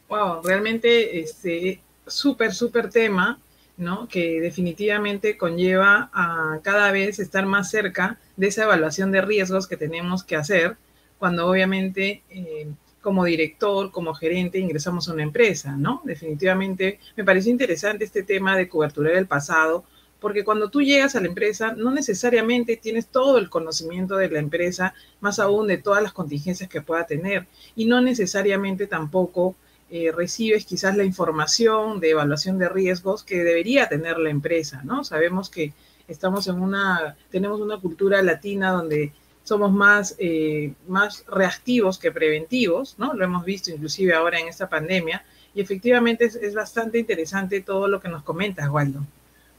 Wow, realmente este súper, súper tema, ¿no? Que definitivamente conlleva a cada vez estar más cerca de esa evaluación de riesgos que tenemos que hacer cuando obviamente eh, como director, como gerente, ingresamos a una empresa, ¿no? Definitivamente me pareció interesante este tema de cobertura del pasado, porque cuando tú llegas a la empresa, no necesariamente tienes todo el conocimiento de la empresa, más aún de todas las contingencias que pueda tener, y no necesariamente tampoco eh, recibes quizás la información de evaluación de riesgos que debería tener la empresa, ¿no? Sabemos que estamos en una, tenemos una cultura latina donde somos más, eh, más reactivos que preventivos, ¿no? Lo hemos visto inclusive ahora en esta pandemia y efectivamente es, es bastante interesante todo lo que nos comentas, Waldo.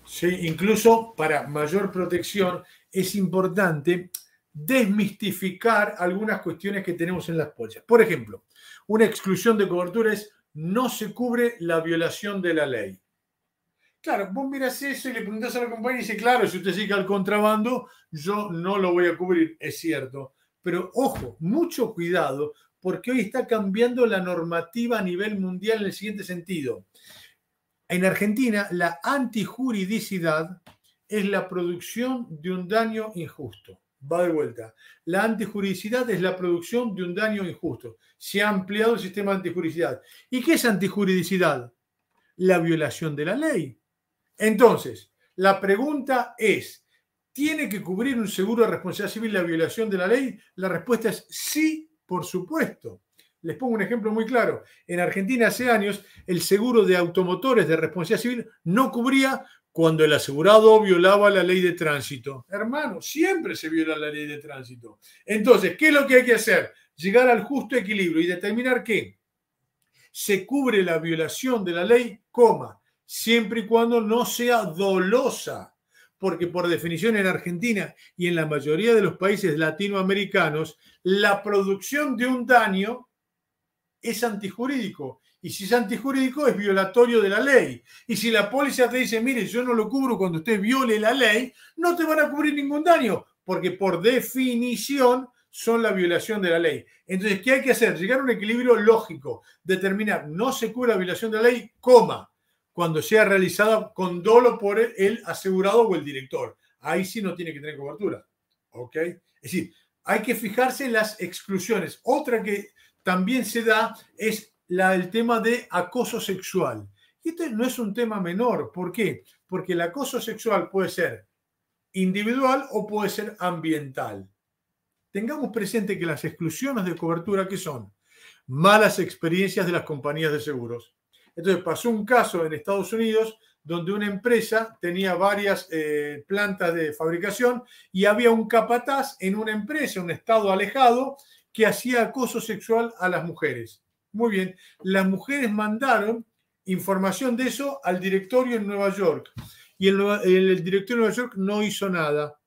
Sí, incluso para mayor protección es importante desmistificar algunas cuestiones que tenemos en las pólizas. Por ejemplo, una exclusión de cobertura es no se cubre la violación de la ley. Claro, vos miras eso y le preguntás a la compañía y dice, claro, si usted sigue al contrabando, yo no lo voy a cubrir. Es cierto. Pero ojo, mucho cuidado, porque hoy está cambiando la normativa a nivel mundial en el siguiente sentido. En Argentina, la antijuridicidad es la producción de un daño injusto. Va de vuelta. La antijuridicidad es la producción de un daño injusto. Se ha ampliado el sistema de antijuridicidad. ¿Y qué es antijuridicidad? La violación de la ley. Entonces, la pregunta es, ¿tiene que cubrir un seguro de responsabilidad civil la violación de la ley? La respuesta es sí, por supuesto. Les pongo un ejemplo muy claro. En Argentina hace años el seguro de automotores de responsabilidad civil no cubría cuando el asegurado violaba la ley de tránsito. Hermano, siempre se viola la ley de tránsito. Entonces, ¿qué es lo que hay que hacer? Llegar al justo equilibrio y determinar que se cubre la violación de la ley, coma, siempre y cuando no sea dolosa. Porque por definición en Argentina y en la mayoría de los países latinoamericanos, la producción de un daño es antijurídico. Y si es antijurídico, es violatorio de la ley. Y si la policía te dice, mire, yo no lo cubro cuando usted viole la ley, no te van a cubrir ningún daño, porque por definición son la violación de la ley. Entonces, ¿qué hay que hacer? Llegar a un equilibrio lógico, determinar, no se cura la violación de la ley, coma, cuando sea realizada con dolo por el asegurado o el director. Ahí sí no tiene que tener cobertura. ¿Ok? Es decir, hay que fijarse en las exclusiones. Otra que también se da es la, el tema de acoso sexual. Y este no es un tema menor. ¿Por qué? Porque el acoso sexual puede ser individual o puede ser ambiental. Tengamos presente que las exclusiones de cobertura, ¿qué son? Malas experiencias de las compañías de seguros. Entonces pasó un caso en Estados Unidos donde una empresa tenía varias eh, plantas de fabricación y había un capataz en una empresa, un estado alejado, que hacía acoso sexual a las mujeres. Muy bien, las mujeres mandaron información de eso al directorio en Nueva York y el, el directorio de Nueva York no hizo nada.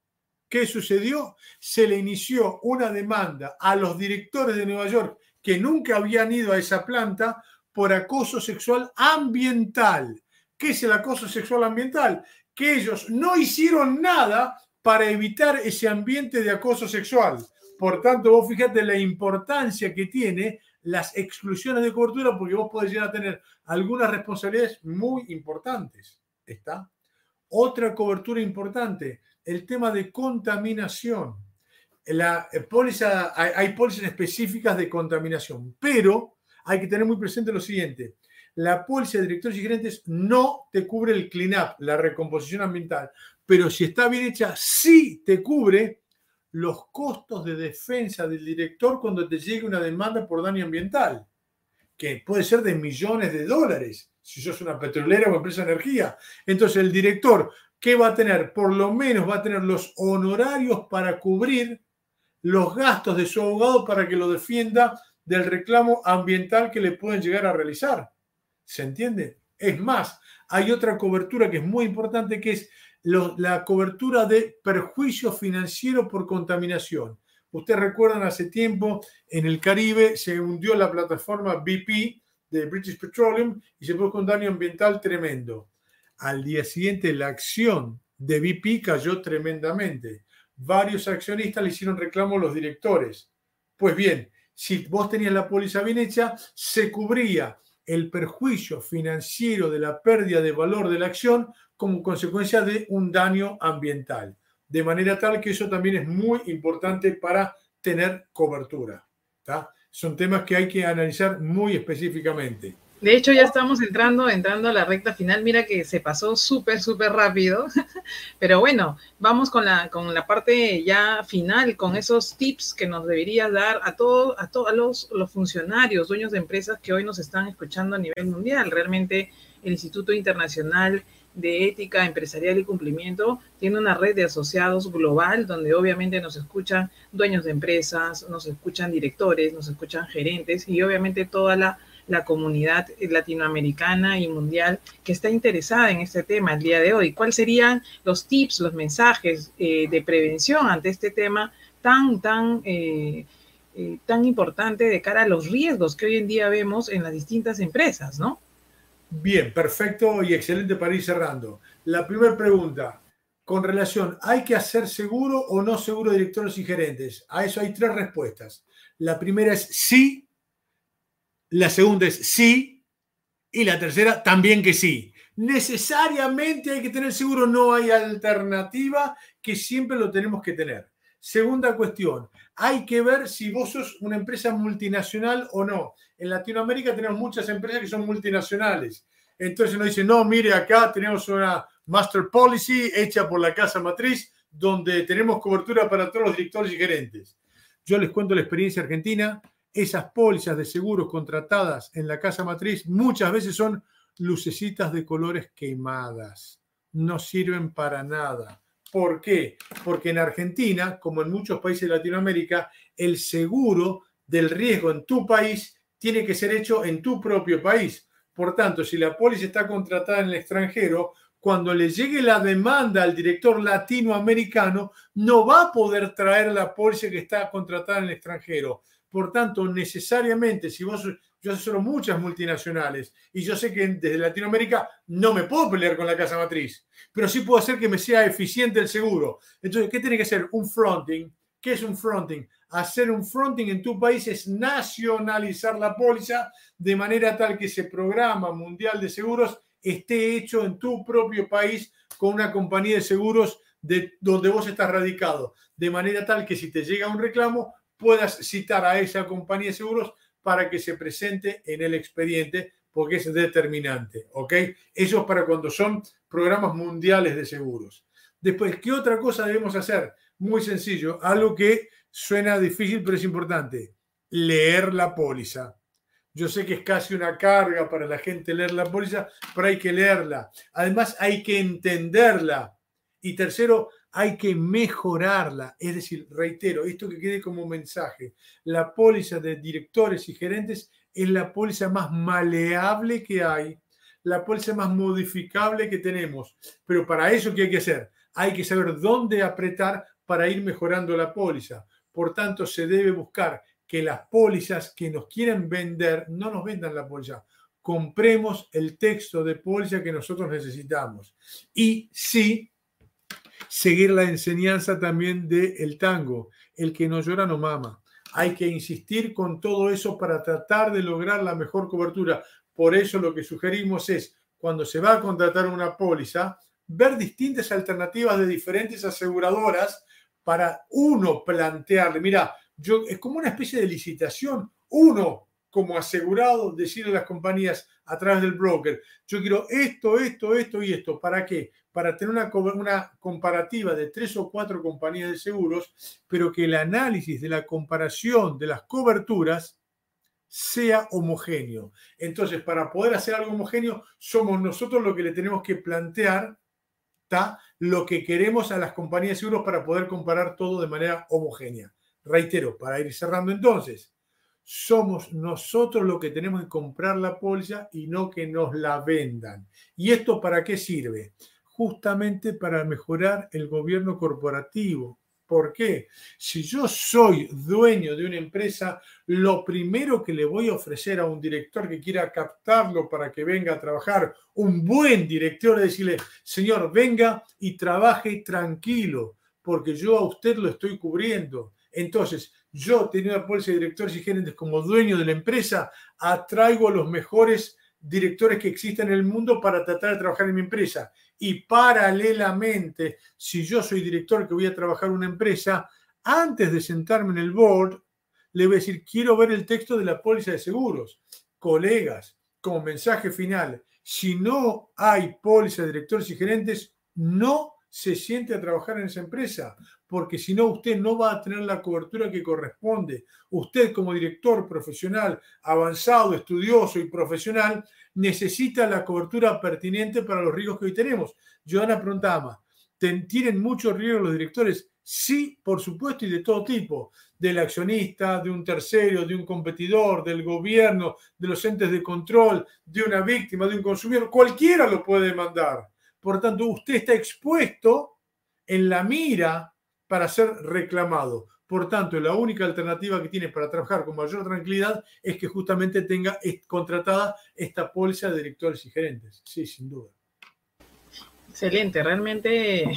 ¿Qué sucedió? Se le inició una demanda a los directores de Nueva York que nunca habían ido a esa planta por acoso sexual ambiental. ¿Qué es el acoso sexual ambiental? Que ellos no hicieron nada para evitar ese ambiente de acoso sexual. Por tanto, vos fíjate la importancia que tiene las exclusiones de cobertura porque vos podés llegar a tener algunas responsabilidades muy importantes. ¿Está? Otra cobertura importante, el tema de contaminación. La póliza, hay, pólizas específicas de contaminación, pero hay que tener muy presente lo siguiente. La póliza de directores y gerentes no te cubre el clean-up, la recomposición ambiental, pero si está bien hecha, sí te cubre los costos de defensa del director cuando te llegue una demanda por daño ambiental, que puede ser de millones de dólares, si sos una petrolera o empresa de energía. Entonces el director, ¿qué va a tener? Por lo menos va a tener los honorarios para cubrir los gastos de su abogado para que lo defienda del reclamo ambiental que le pueden llegar a realizar. ¿Se entiende? Es más, hay otra cobertura que es muy importante, que es la cobertura de perjuicio financiero por contaminación. Ustedes recuerdan hace tiempo en el Caribe se hundió la plataforma BP de British Petroleum y se produjo un daño ambiental tremendo. Al día siguiente la acción de BP cayó tremendamente. Varios accionistas le hicieron reclamo a los directores. Pues bien, si vos tenías la póliza bien hecha, se cubría el perjuicio financiero de la pérdida de valor de la acción como consecuencia de un daño ambiental. De manera tal que eso también es muy importante para tener cobertura. Son temas que hay que analizar muy específicamente. De hecho, ya estamos entrando, entrando a la recta final. Mira que se pasó súper, súper rápido. Pero bueno, vamos con la, con la parte ya final, con esos tips que nos deberías dar a todos, a todos los, los funcionarios, dueños de empresas que hoy nos están escuchando a nivel mundial. Realmente el Instituto Internacional de ética empresarial y cumplimiento tiene una red de asociados global donde obviamente nos escuchan dueños de empresas, nos escuchan directores, nos escuchan gerentes y obviamente toda la, comunidad latinoamericana y mundial que está interesada en este tema el día de hoy. ¿Cuáles serían los tips, los mensajes eh, de prevención ante este tema tan, tan... Eh, eh, tan importante de cara a los riesgos que hoy en día vemos en las distintas empresas, ¿no? Bien, perfecto y excelente para ir cerrando. La primera pregunta, con relación, ¿hay que hacer seguro o no seguro directores y gerentes? A eso hay tres respuestas. La primera es sí, la segunda es sí y la tercera también que sí. Necesariamente hay que tener seguro, no hay alternativa, que siempre lo tenemos que tener. Segunda cuestión, hay que ver si vos sos una empresa multinacional o no. En Latinoamérica tenemos muchas empresas que son multinacionales. Entonces nos dicen, no, mire, acá tenemos una master policy hecha por la casa matriz donde tenemos cobertura para todos los directores y gerentes. Yo les cuento la experiencia argentina. Esas pólizas de seguros contratadas en la casa matriz muchas veces son lucecitas de colores quemadas. No sirven para nada. ¿Por qué? Porque en Argentina, como en muchos países de Latinoamérica, el seguro del riesgo en tu país tiene que ser hecho en tu propio país. Por tanto, si la póliza está contratada en el extranjero, cuando le llegue la demanda al director latinoamericano, no va a poder traer la póliza que está contratada en el extranjero. Por tanto, necesariamente, si vos, yo asesoro muchas multinacionales y yo sé que desde Latinoamérica no me puedo pelear con la casa matriz, pero sí puedo hacer que me sea eficiente el seguro. Entonces, ¿qué tiene que ser? Un fronting. ¿Qué es un fronting? hacer un fronting en tu país es nacionalizar la póliza de manera tal que ese programa mundial de seguros esté hecho en tu propio país con una compañía de seguros de donde vos estás radicado, de manera tal que si te llega un reclamo puedas citar a esa compañía de seguros para que se presente en el expediente porque es determinante, ¿ok? Eso es para cuando son programas mundiales de seguros. Después, ¿qué otra cosa debemos hacer? Muy sencillo, algo que Suena difícil, pero es importante. Leer la póliza. Yo sé que es casi una carga para la gente leer la póliza, pero hay que leerla. Además, hay que entenderla. Y tercero, hay que mejorarla. Es decir, reitero, esto que quede como mensaje. La póliza de directores y gerentes es la póliza más maleable que hay, la póliza más modificable que tenemos. Pero para eso, ¿qué hay que hacer? Hay que saber dónde apretar para ir mejorando la póliza. Por tanto, se debe buscar que las pólizas que nos quieren vender no nos vendan la póliza. Compremos el texto de póliza que nosotros necesitamos. Y sí, seguir la enseñanza también del tango. El que no llora no mama. Hay que insistir con todo eso para tratar de lograr la mejor cobertura. Por eso lo que sugerimos es, cuando se va a contratar una póliza, ver distintas alternativas de diferentes aseguradoras para uno plantearle, mira, yo, es como una especie de licitación, uno como asegurado decirle a las compañías a través del broker, yo quiero esto, esto, esto y esto. ¿Para qué? Para tener una, una comparativa de tres o cuatro compañías de seguros, pero que el análisis de la comparación de las coberturas sea homogéneo. Entonces, para poder hacer algo homogéneo, somos nosotros lo que le tenemos que plantear lo que queremos a las compañías de seguros para poder comparar todo de manera homogénea. Reitero, para ir cerrando entonces, somos nosotros los que tenemos que comprar la póliza y no que nos la vendan. ¿Y esto para qué sirve? Justamente para mejorar el gobierno corporativo, ¿Por qué? Si yo soy dueño de una empresa, lo primero que le voy a ofrecer a un director que quiera captarlo para que venga a trabajar, un buen director, es decirle, señor, venga y trabaje tranquilo, porque yo a usted lo estoy cubriendo. Entonces, yo teniendo la póliza de directores y gerentes como dueño de la empresa, atraigo a los mejores directores que existen en el mundo para tratar de trabajar en mi empresa. Y paralelamente, si yo soy director que voy a trabajar en una empresa, antes de sentarme en el board, le voy a decir, quiero ver el texto de la póliza de seguros. Colegas, como mensaje final, si no hay póliza de directores y gerentes, no se siente a trabajar en esa empresa, porque si no, usted no va a tener la cobertura que corresponde. Usted como director profesional, avanzado, estudioso y profesional, necesita la cobertura pertinente para los riesgos que hoy tenemos. Joana preguntaba, ¿tienen muchos riesgos los directores? Sí, por supuesto, y de todo tipo, del accionista, de un tercero, de un competidor, del gobierno, de los entes de control, de una víctima, de un consumidor, cualquiera lo puede demandar. Por tanto, usted está expuesto en la mira para ser reclamado. Por tanto, la única alternativa que tiene para trabajar con mayor tranquilidad es que justamente tenga contratada esta póliza de directores y gerentes. Sí, sin duda. Excelente, realmente,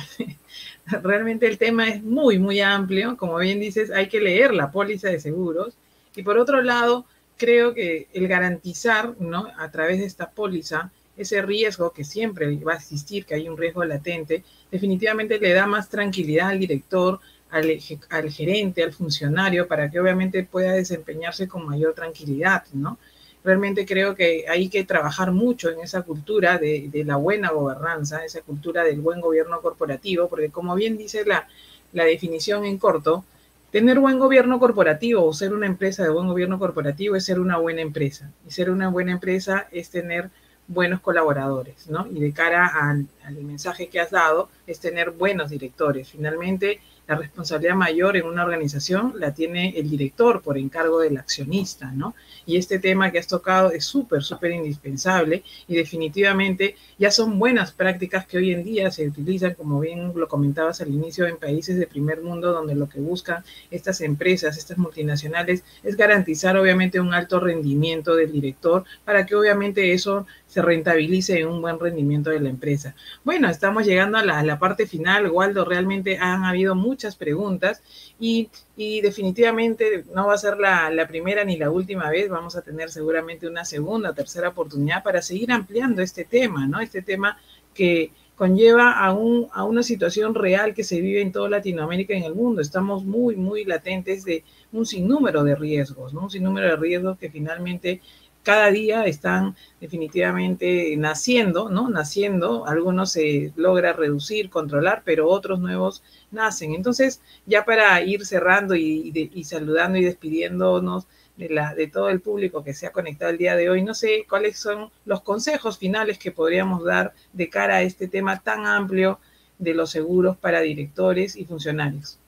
realmente el tema es muy, muy amplio. Como bien dices, hay que leer la póliza de seguros. Y por otro lado, creo que el garantizar, ¿no? A través de esta póliza, ese riesgo que siempre va a existir, que hay un riesgo latente, definitivamente le da más tranquilidad al director, al, gerente, al funcionario, para que obviamente pueda desempeñarse con mayor tranquilidad, ¿no? Realmente creo que hay que trabajar mucho en esa cultura de, la buena gobernanza, esa cultura del buen gobierno corporativo, porque como bien dice la, la definición en corto, tener buen gobierno corporativo o ser una empresa de buen gobierno corporativo es ser una buena empresa. Y ser una buena empresa es tener buenos colaboradores, ¿no? Y de cara al, al mensaje que has dado, es tener buenos directores. Finalmente, la responsabilidad mayor en una organización la tiene el director por encargo del accionista, ¿no? Y este tema que has tocado es súper, súper indispensable y definitivamente ya son buenas prácticas que hoy en día se utilizan, como bien lo comentabas al inicio, en países de primer mundo donde lo que buscan estas empresas, estas multinacionales, es garantizar obviamente un alto rendimiento del director para que obviamente eso se rentabilice en un buen rendimiento de la empresa. Bueno, estamos llegando a la, parte final, Waldo, realmente han habido muchas preguntas y, definitivamente no va a ser la, la, primera ni la última vez, vamos a tener seguramente una segunda, tercera oportunidad para seguir ampliando este tema, ¿no? Este tema que conlleva a, un, a una situación real que se vive en toda Latinoamérica y en el mundo. Estamos muy, muy latentes de un sinnúmero de riesgos, ¿no? Un sinnúmero de riesgos que finalmente cada día están definitivamente naciendo, ¿no? Naciendo, algunos se logra reducir, controlar, pero otros nuevos nacen. Entonces, ya para ir cerrando y, saludando y despidiéndonos de, de todo el público que se ha conectado el día de hoy, no sé cuáles son los consejos finales que podríamos dar de cara a este tema tan amplio de los seguros para directores y funcionarios.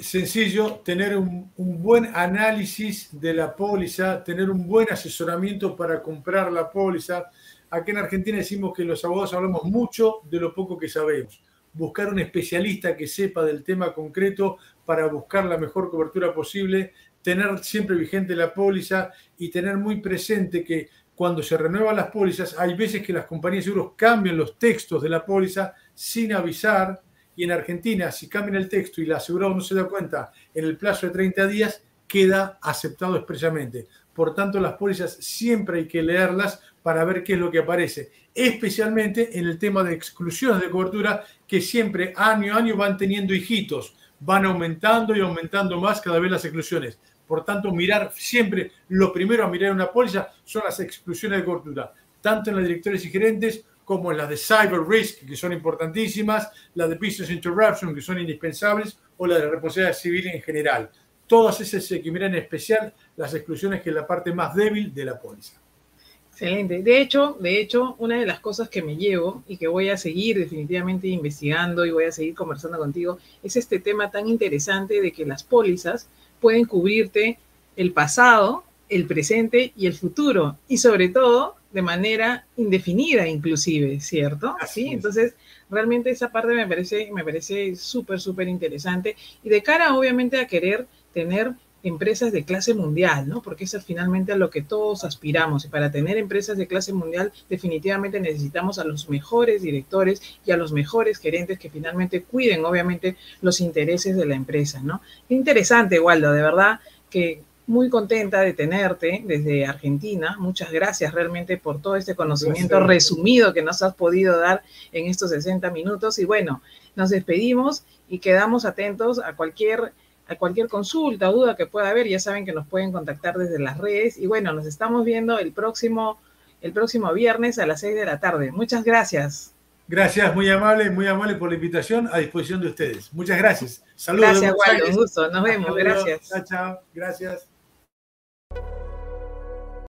Sencillo, tener un, buen análisis de la póliza, tener un buen asesoramiento para comprar la póliza. Aquí en Argentina decimos que los abogados hablamos mucho de lo poco que sabemos. Buscar un especialista que sepa del tema concreto para buscar la mejor cobertura posible, tener siempre vigente la póliza y tener muy presente que cuando se renuevan las pólizas, hay veces que las compañías de seguros cambian los textos de la póliza sin avisar y en Argentina, si cambian el texto y el asegurado no se da cuenta en el plazo de 30 días, queda aceptado expresamente. Por tanto, las pólizas siempre hay que leerlas para ver qué es lo que aparece, especialmente en el tema de exclusiones de cobertura que siempre año a año van teniendo hijitos, van aumentando y aumentando más cada vez las exclusiones. Por tanto, mirar siempre, lo primero a mirar una póliza son las exclusiones de cobertura, tanto en las directores y gerentes como las de cyber risk, que son importantísimas, las de business interruption, que son indispensables, o las de responsabilidad civil en general. Todas esas que mirar en especial las exclusiones que es la parte más débil de la póliza. Excelente. De hecho, de hecho, una de las cosas que me llevo y que voy a seguir definitivamente investigando y voy a seguir conversando contigo es este tema tan interesante de que las pólizas pueden cubrirte el pasado, el presente y el futuro. Y sobre todo, de manera indefinida inclusive, ¿cierto? Así, entonces realmente esa parte me parece me parece súper súper interesante y de cara obviamente a querer tener empresas de clase mundial, ¿no? Porque eso es finalmente a lo que todos aspiramos y para tener empresas de clase mundial definitivamente necesitamos a los mejores directores y a los mejores gerentes que finalmente cuiden obviamente los intereses de la empresa, ¿no? interesante, Waldo, de verdad que muy contenta de tenerte desde Argentina. Muchas gracias realmente por todo este conocimiento resumido que nos has podido dar en estos 60 minutos. Y bueno, nos despedimos y quedamos atentos a cualquier, a cualquier consulta, duda que pueda haber. Ya saben que nos pueden contactar desde las redes. Y bueno, nos estamos viendo el próximo, el próximo viernes a las 6 de la tarde. Muchas gracias. Gracias, muy amable, muy amable por la invitación a disposición de ustedes. Muchas gracias. Saludos. Gracias, Waldo, un gusto. Nos vemos. Gracias. Chao, chao. Gracias.